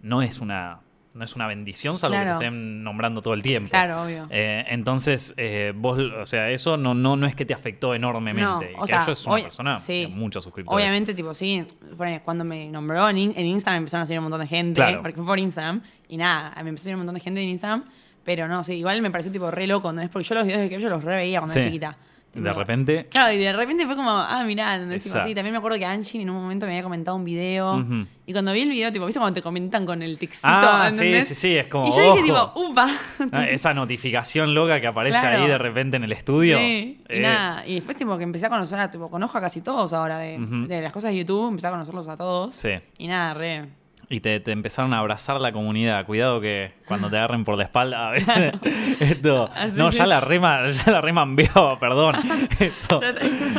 no es una no es una bendición, salvo que te estén nombrando todo el tiempo. Claro, obvio. Eh, entonces, eh, vos, o sea, eso no, no, no es que te afectó enormemente. No, o que sea, eso es una hoy- persona sí. muchos suscriptores. Obviamente, tipo, sí, cuando me nombró en, en Instagram empezaron a seguir un montón de gente, Claro. porque fue por Instagram, y nada, me empezó a seguir un montón de gente en Instagram, pero no, sí, igual me pareció tipo re loco, ¿no? Es porque yo los videos de que yo los re veía cuando era chiquita. De repente. Claro, y de repente fue como, ah, mirá. Tipo, sí, también me acuerdo que Angie en un momento me había comentado un video. Y cuando vi el video, tipo, ¿viste cuando te comentan con el ticito? Ah, sí, ¿entendés? sí, sí, es como, Y yo dije, ojo. tipo, upa. Ah, Esa notificación loca que aparece Claro. ahí de repente en el estudio. Sí, y Eh, nada. Y después, tipo, que empecé a conocer a, tipo, conozco a casi todos ahora de, de las cosas de YouTube, empecé a conocerlos a todos. Sí. Y nada, re. Y te, te empezaron a abrazar la comunidad. Cuidado que cuando te agarren por la espalda. Esto. Así No, es. ya la rema, ya la remanbeó, perdón. Esto-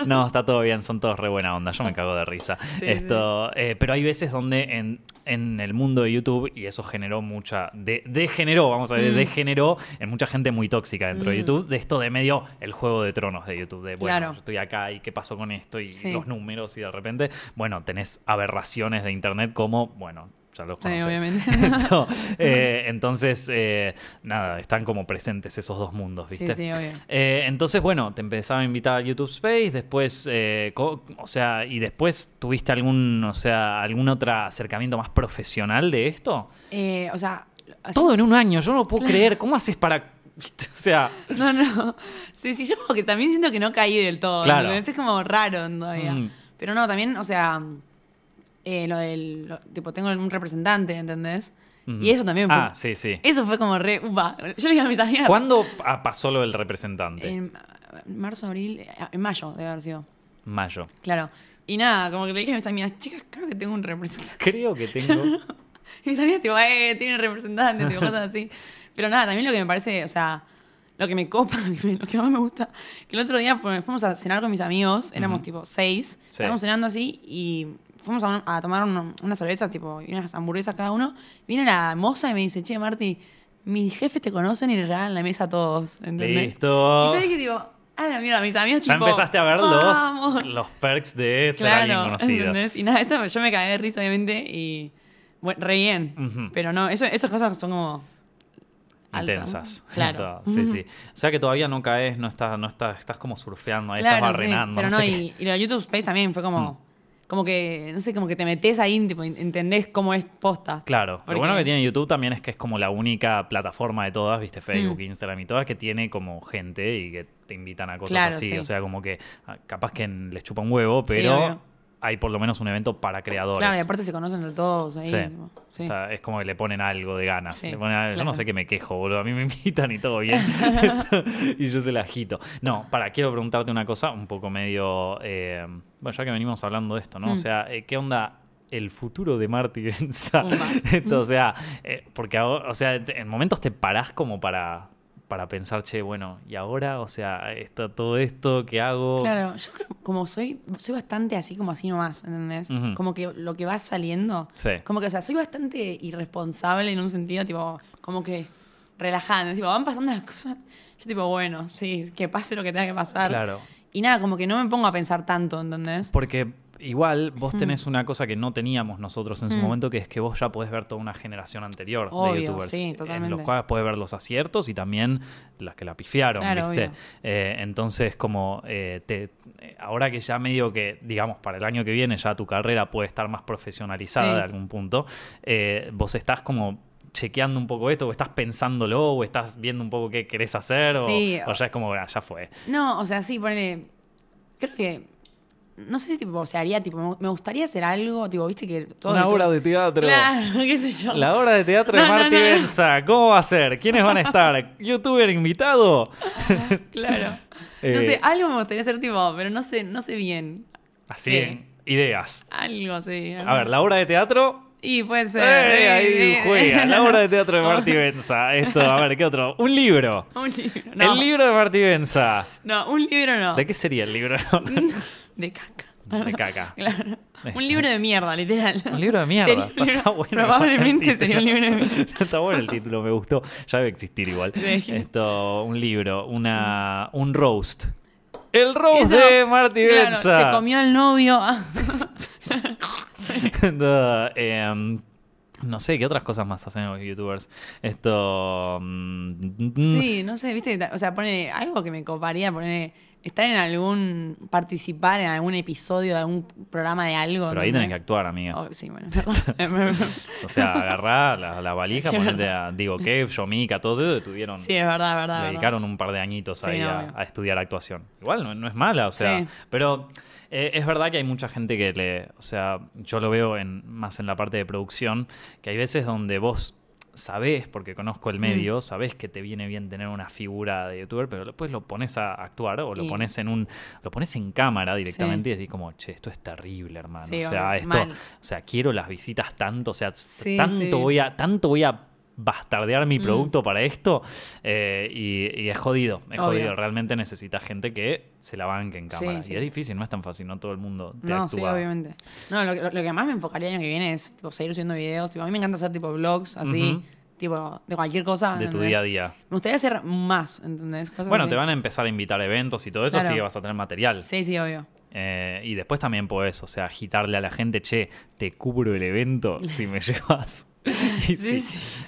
no, está todo bien, son todos re buena onda. Yo me cago de risa. Sí, Esto, eh, pero hay veces donde en, en el mundo de YouTube, y eso generó mucha. De, degeneró, vamos a ver, Mm. degeneró en mucha gente muy tóxica dentro de Mm. YouTube. De esto de medio el juego de tronos de YouTube. De bueno, Claro. yo estoy acá y qué pasó con esto y Sí. los números y de repente, bueno, tenés aberraciones de internet como, bueno, ya los Sí, conoces. obviamente. Esto, eh, entonces, eh, nada, están como presentes esos dos mundos, Sí, ¿viste? sí, obvio. Eh, entonces, bueno, te empezaron a invitar a YouTube Space, después, o sea, y después tuviste algún, o sea, algún otro acercamiento más profesional de esto. O sea, así- Todo en un año, yo no lo puedo creer. ¿Cómo haces para, o sea, No, no. Sí, sí, yo como que también siento que no caí del todo. Claro. ¿entendés? Es como raro todavía. Mm. Pero no, también, o sea, eh, lo del. lo- tipo, tengo un representante, ¿entendés? Y eso también fue. ah, sí, sí. Eso fue como re. Upa. Yo le dije a mis amigas. ¿Cuándo pa- pasó lo del representante? En marzo, abril. eh, En mayo, debe haber sido. Mayo. Claro. Y nada, como que le dije a mis amigas, chicas, creo que tengo un representante. Creo que tengo. Y mis amigas, tipo, eh, tiene un representante, tipo, cosas así. Pero nada, también lo que me parece, o sea, lo que me copa, lo que, me- lo que más me gusta, que el otro día fu- fuimos a cenar con mis amigos, éramos tipo seis, Sí. estábamos cenando así y fuimos a, un- a tomar un- unas cervezas, tipo, y unas hamburguesas cada uno. Viene la moza y me dice, che, Marti, mis jefes te conocen y le regalan la mesa a todos, ¿entendés? Listo. Y yo dije, tipo, ah, la mierda, mis amigos, Ya tipo, empezaste a ver los, los perks de ser alguien conocido. ¿entendés? Y nada, eso yo me cagué de risa, obviamente, y bueno, re bien. Pero no, eso, esas cosas son como... Intensas. Claro. Sí, sí. O sea que todavía no caes, no estás, no estás, estás como surfeando, ahí Claro, estás sí, barrenando. Pero no no, sé y, y lo de YouTube Space también fue como... Mm. Como que, no sé, como que te metes ahí, tipo, entendés cómo es posta. Claro, Porque- lo bueno que tiene YouTube también es que es como la única plataforma de todas, viste, Facebook, Mm. Instagram y todas, que tiene como gente y que te invitan a cosas Claro, así. sí. O sea, como que ah, capaz que les chupa un huevo, pero. Hay por lo menos un evento para creadores. Claro, y aparte se conocen de todos ahí. Sí. es como que le ponen algo de ganas. Sí, Le ponen algo- Yo no claro. sé qué me quejo, boludo. A mí me invitan y todo bien. y yo se la agito. No, para, quiero preguntarte una cosa un poco medio. eh, bueno, ya que venimos hablando de esto, ¿no? O Mm. sea, eh, ¿qué onda? El futuro de Marty Benza. O sea, eh, porque o sea, en momentos te parás como para, para pensar, che, bueno, y ahora, o sea, está todo esto que hago. Claro, yo creo, como soy, soy bastante así como así nomás, ¿entendés? Ujú. Como que lo que va saliendo, Sí. como que, o sea, soy bastante irresponsable en un sentido, tipo, como que relajante, tipo, van pasando las cosas, yo tipo, bueno, sí, que pase lo que tenga que pasar. Claro. Y nada, como que no me pongo a pensar tanto, ¿entendés? Porque igual vos tenés una cosa que no teníamos nosotros en su Mm. momento, que es que vos ya podés ver toda una generación anterior de youtubers. sí, En totalmente. los cuales podés ver los aciertos y también las que la pifiaron, Claro, ¿viste? Eh, entonces, como eh, te, ahora que ya medio que, digamos, para el año que viene ya tu carrera puede estar más profesionalizada Sí. de algún punto, eh, vos estás como chequeando un poco esto, o estás pensándolo, o estás viendo un poco qué querés hacer, o, Sí. o ya es como, "Ah, ya fue. No, o sea, sí, ponele, creo que, no sé si tipo, se haría, tipo, me- gustaría hacer algo, tipo, viste que todo... Una obra de teatro. Claro, qué sé yo. La obra de teatro de No, no, no. Benza, ¿cómo va a ser? ¿Quiénes van a estar? ¿Youtuber invitado? Claro. Eh, No sé, algo me gustaría hacer, tipo, pero no sé, no sé bien. Así, Sí. ideas. Algo, sí. A ver, la obra de teatro. Y puede ser. ¡Eh! eh, ahí eh, juega. eh. La obra de teatro de Marty Benza. Esto, a ver, ¿qué otro? Un libro. Un libro. No, El libro de Marty Benza. no, un libro no. ¿De qué sería el libro? De caca. De caca. Claro. Un libro de mierda, literal. Un libro de mierda. Sería un Está, libro- está bueno. Probablemente sería un libro de mierda. Está bueno el título, me gustó. Ya debe existir igual. Sí. Esto, un libro, una, un roast. El roast Eso, de Marty claro, Benza. se comió al novio. Ah. No, em, No sé, ¿qué otras cosas más hacen los youtubers? Esto. mm, Sí, no sé, viste, o sea, pone algo que me coparía, poner estar en algún, participar en algún episodio de algún programa de algo. Pero ahí tenés que actuar, amiga. Oh, sí, bueno. O sea, agarrá la, la valija, Sí, ponete a Digo Kev, Yomica, todos ellos estuvieron. sí, es verdad, es verdad. dedicaron un par de añitos Sí, ahí no, a, obvio. a estudiar actuación. Igual no, no es mala, o sea, Sí. pero eh, es verdad que hay mucha gente que le, o sea, yo lo veo en, más en la parte de producción, que hay veces donde vos sabés, porque conozco Mm. el medio, sabés que te viene bien tener una figura de youtuber, pero después lo pones a actuar o lo Y- pones en un, lo pones en cámara directamente y decís como, che, esto es terrible, hermano. Sí, o sea, esto, mal. o sea, quiero las visitas tanto, o sea, Sí, tanto voy a, tanto voy a bastardear mi Mm. producto para esto eh, y, y es jodido, es Obvio. jodido. Realmente necesitas gente que se la banque en Sí, cámara. sí. Y es difícil, no es tan fácil, no todo el mundo te No, sí, actúa. obviamente. No, lo, que- lo que más me enfocaría el año que viene es tipo, seguir subiendo videos. Tipo, a mí me encanta hacer tipo vlogs así, tipo de cualquier cosa. de tu día a día. Me gustaría hacer más, ¿entendés? Cosas Bueno, así. te van a empezar a invitar a eventos y todo eso, Claro. así que vas a tener material. Sí, sí, obvio. Eh, y después también puedes, o sea, agitarle a la gente, che, te cubro el evento si me llevas. Sí, Sí.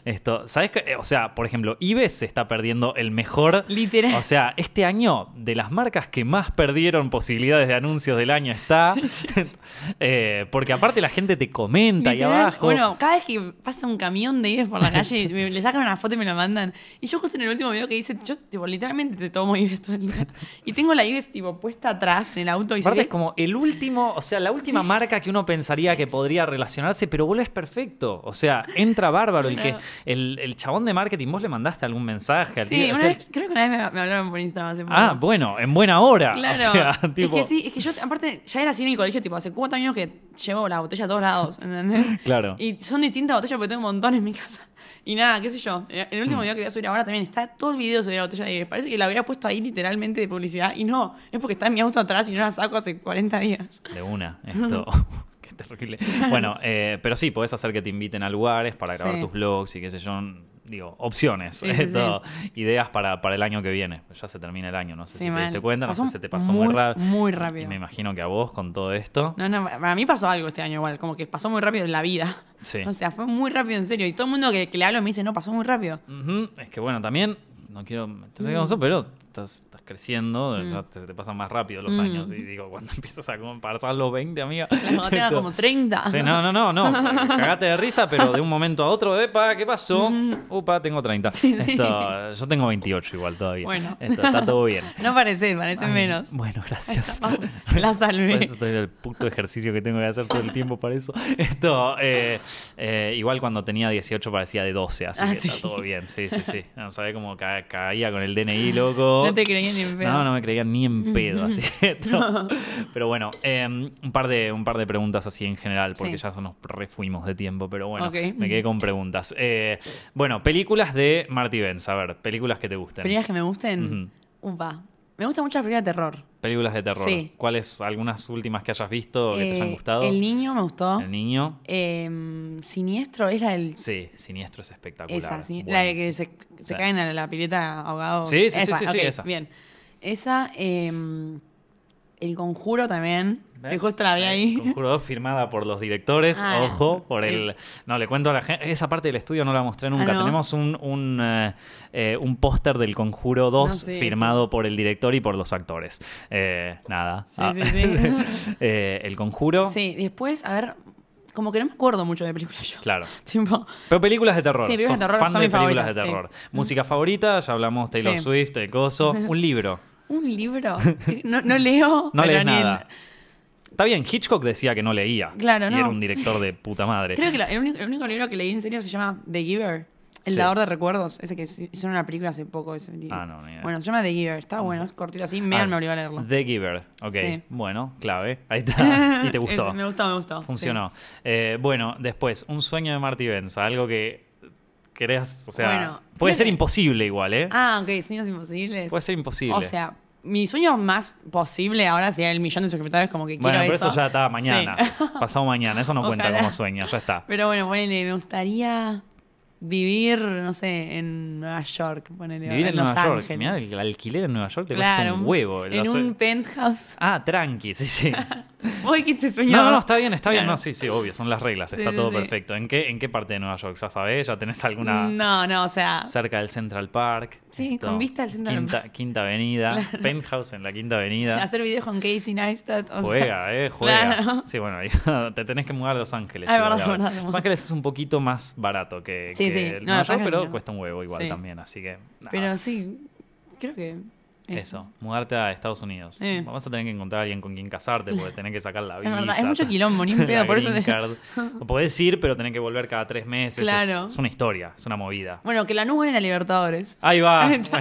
Esto, ¿sabes qué? Eh, O sea, por ejemplo, Ives se está perdiendo el mejor. Literal. O sea, este año, de las marcas que más perdieron posibilidades de anuncios del año está. Eh, porque aparte la gente te comenta ahí abajo. Bueno, cada vez que pasa un camión de Ives por la calle, me- le sacan una foto y me la mandan. Y yo justo en el último video que hice, yo tipo, literalmente te tomo Ives todo el día. Y tengo la Ives tipo puesta atrás en el auto y Aparte es como el último, o sea, la última marca que uno pensaría que podría relacionarse, pero vos lo es perfecto. O sea, entra bárbaro. El, que, el, el chabón de marketing, vos le mandaste algún mensaje al Sí, tío? O sea, vez- creo que una vez me, me hablaron por Instagram hace poco. ah, bueno, en buena hora. Claro. O sea, es que sí, es que yo, aparte, ya era así en el colegio, tipo, hace cuatro años que llevo la botella a todos lados, ¿entendés? Claro. Y son distintas botellas porque tengo un montón en mi casa. Y nada, qué sé yo. El Mm. último video que voy a subir ahora también está todo el video sobre la botella de Ives. Parece que la hubiera puesto ahí literalmente de publicidad. Y no, es porque está en mi auto atrás y no la saco hace 40 días. De una, esto. Terrible. Bueno, eh, pero sí, podés hacer que te inviten a lugares para grabar Sí. tus vlogs y qué sé yo. Digo, opciones. Sí, sí, esto, Ideas para, para el año que viene. Ya se termina el año, no sé si te diste cuenta, no sé si se te pasó muy, muy- rápido. muy rápido. Y me imagino que a vos con todo esto. No, no, para mí pasó algo este año igual, como que pasó muy rápido en la vida. Sí. O sea, fue muy rápido en serio. Y todo el mundo que, que le hablo me dice, no, pasó muy rápido. Es que bueno, también, no quiero meterme Mm. con eso, pero estás, estás creciendo, ya te, te pasan más rápido los Mm. años. Y digo, cuando empiezas a como- pasar los 20, amiga. Cuando tenga como 30. Sí, no, no, no, no. Cagate de risa, pero de un momento a otro, epa, ¿qué pasó? Upa, tengo 30. Sí, sí. Esto, yo tengo 28 igual todavía. Bueno. Esto, está todo bien. No parece, parece Ay, menos. Bueno, gracias. La salvé. Estoy del puto ejercicio que tengo que hacer todo el tiempo para eso. Esto, eh, eh, igual cuando tenía 18 parecía de 12, así Ah, que sí. está todo bien. Sí, sí, sí. No, ¿Sabes cómo ca- caía con el DNI, loco? No te creía ni en pedo. No, no me creía ni en pedo, así que Pero bueno, eh, un, par de, un par de preguntas así en general, porque Sí. ya nos refuimos de tiempo, pero bueno, me quedé con preguntas. Eh, bueno, películas de Marty Benz, a ver, películas que te gusten. Películas que me gusten. Upa. Me gusta mucho la película de terror. Películas de terror. Sí. ¿Cuáles, algunas últimas que hayas visto que te hayan Eh, gustado? El niño me gustó. El niño. Eh, Siniestro es la del. Sí, Siniestro es espectacular. Esa, sí, la de que se, se Sí. caen a la pileta ahogados. Sí, sí, sí, esa, sí, esa. Bien. Esa, eh, El Conjuro también. ¿Ves? Que justo la vi Eh, ahí. Conjuro 2 firmada por los directores. Ah, Ojo, por eh. el. No, le cuento a la gente. Esa parte del estudio no la mostré nunca. Ah, ¿no? Tenemos un, un, eh, eh, un póster del Conjuro 2 No sé. firmado por el director y por los actores. Eh, nada. Sí, sí, sí. Eh, el Conjuro. Sí, después, a ver, como que no me acuerdo mucho de películas yo. Claro. Tipo, Pero películas de terror. Sí, películas de terror fan son de películas de terror. Música favorita, ya hablamos Taylor Sí. Swift, el coso. Un libro. Un libro. No, no leo. No lees el- nada. Está bien, Hitchcock decía que no leía. Claro, y no. era un director de puta madre. Creo que la- el, único, el único libro que leí en serio se llama The Giver. El Sí. dador de recuerdos. Ese que hicieron una película hace poco. Ese libro. Ah, no, ni idea. Bueno, se llama The Giver. Está bueno, es cortito así. Megan Ah, me obligó a leerlo. The Giver. Ok. Sí. Bueno, clave. Ahí está. Y te gustó. Ese, me gustó, me gustó. Funcionó. Eh, bueno, después, un sueño de Marty Benza. Algo que creas. O sea, Bueno, puede ser que- imposible igual, ¿eh? Ah, ok, Sueños Imposibles. puede ser imposible. O sea, mi sueño más posible ahora sería el millón de suscriptores, como que bueno, quiero pero eso. ya está mañana. Sí. Pasado mañana. Eso no cuenta como sueño. Ya está. Pero bueno, ponele, me gustaría. Vivir, no sé, en Nueva York, ponele, Vivir en, en Los Nueva York. Ángeles. Mirá, el alquiler en Nueva York te claro, cuesta un huevo. en un penthouse. Ah, tranqui, sí, sí. Vos dijiste No, soñado. no, no, está bien, está bien. Claro. No, sí, sí, obvio, son las reglas, Sí, está sí, todo sí. perfecto. ¿En qué, ¿En qué parte de Nueva York? ¿Ya sabés? ¿Ya tenés alguna No, no, o sea, cerca del Central Park? Sí, con vista al Central quinta, Park. Quinta Avenida, Penthouse en la Quinta Avenida. hacer videos con Casey Neistat. O sea, Juega, eh, juega. Sí, bueno, te tenés que mudar a Los Ángeles. Verdad, verdad. Los Ángeles es un poquito más barato que, Sí, sí. No, Ángeles pero no. cuesta un huevo igual Sí. también, así que... Pero sí, creo que. Eso, mudarte a Estados Unidos. Eh. Vas a tener que encontrar a alguien con quien casarte porque tenés que sacar la Es visa. es mucho quilombo, ni un pedo, por eso te-. O podés ir, pero tenés que volver cada tres meses. Es- Claro. Es, una historia, es una movida. Bueno, que la NU gane la Libertadores. Ahí va. Ahí está.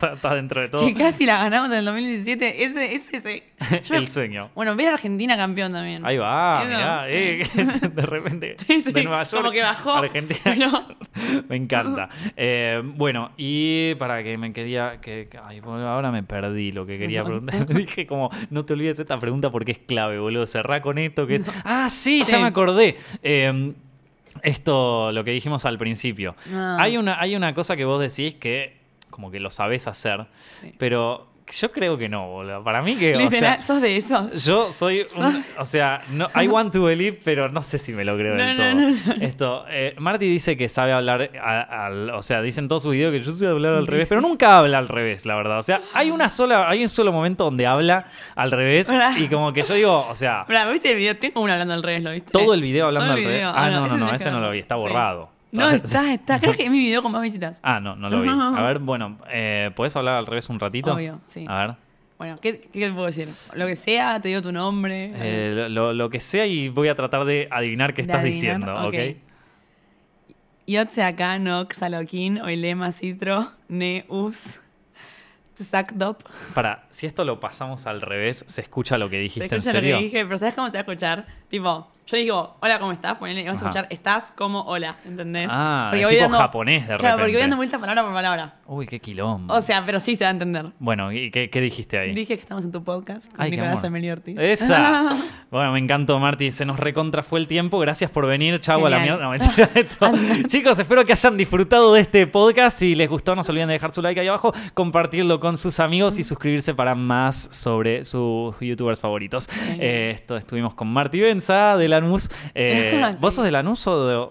Está, está dentro de todo Que casi la ganamos en el 2017. Ese, ese, ese. El sueño. Bueno, ver a Argentina campeón también. Ahí va, mirá, eh, de repente Sí, sí, de Nueva York como que bajó, Argentina. pero- me encanta. Eh, bueno, y para que me quería que ay, ahora me perdí lo que quería preguntar. Dije como no te olvides esta pregunta porque es clave, boludo. Cerrá con esto que es Ah, sí, Sí. ya me acordé. Eh, esto, lo que dijimos al principio. Ah. Hay, una, hay una cosa que vos decís que como que lo sabés hacer, Sí. pero yo creo que no, boludo. Para mí que... o sea, Literal, sos de esos. yo soy un, o sea, no, I want to believe, pero no sé si me lo creo No, del todo. no. Esto, eh, Marty dice que sabe hablar, a- al- o sea, dice en todos sus videos que yo sé hablar al revés, pero nunca habla al revés, la verdad. O sea, hay una sola, hay un solo momento donde habla al revés y como que yo digo, o sea, ¿viste el video? Tengo uno hablando al revés, ¿lo viste? todo el video hablando al revés. video. Ah, no, no, no, ese no lo vi, está Sí. No, está, está. Creo que es mi video con más visitas. Ah, no, no lo vi. A ver, bueno, eh, ¿podés hablar al revés un ratito? Obvio, sí. A ver. Bueno, ¿qué, ¿qué te puedo decir? Lo que sea, te digo tu nombre. Eh, lo, lo- lo que sea y voy a tratar de adivinar qué De estás adivinar, diciendo, ok. ¿ok? Iotse acá, nox, aloquín, oilema, citro, ne, us, tsakdop. Para, si esto lo pasamos al revés, ¿se escucha lo que Se dijiste en escucha lo serio? que dije, pero ¿sabes cómo se va a escuchar? Tipo, yo digo, hola, ¿cómo estás? Ponele, y vamos a escuchar, estás como hola, ¿entendés? Ah, Porque voy tipo dando- japonés de Claro, porque repente. voy dando vuelta palabra por palabra. Uy, qué quilombo. O sea, pero sí se va a entender. bueno, ¿y qué, qué dijiste ahí? Dije que estamos en tu podcast con Ay, Nicolás. Amelio Ortiz. Esa. Bueno, me encantó, Marti. Se nos recontra fue el tiempo. Gracias por venir. Chau a la mierda. No, mentira, esto. Chicos, espero que hayan disfrutado de este podcast. Si les gustó, no se olviden de dejar su like ahí abajo, compartirlo con sus amigos y suscribirse para más sobre sus youtubers favoritos. Eh, esto estuvimos con Marti Benza de Lanús. Eh, ¿Vos Sí. sos de Lanús o, de- o-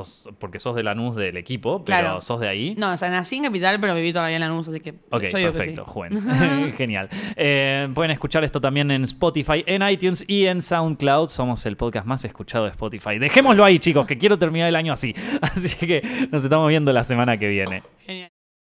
o- porque sos de Lanús del equipo? Pero Claro. sos de ahí. No, o sea, nací en Capital, pero viví todavía en Lanús, así que Ok, yo digo perfecto, que sí. Juan. Genial. Eh, pueden escuchar esto también en Spotify, en iTunes y en SoundCloud. Somos el podcast más escuchado de Spotify. Dejémoslo ahí, chicos, que quiero terminar el año así. Así que nos estamos viendo la semana que viene. Genial.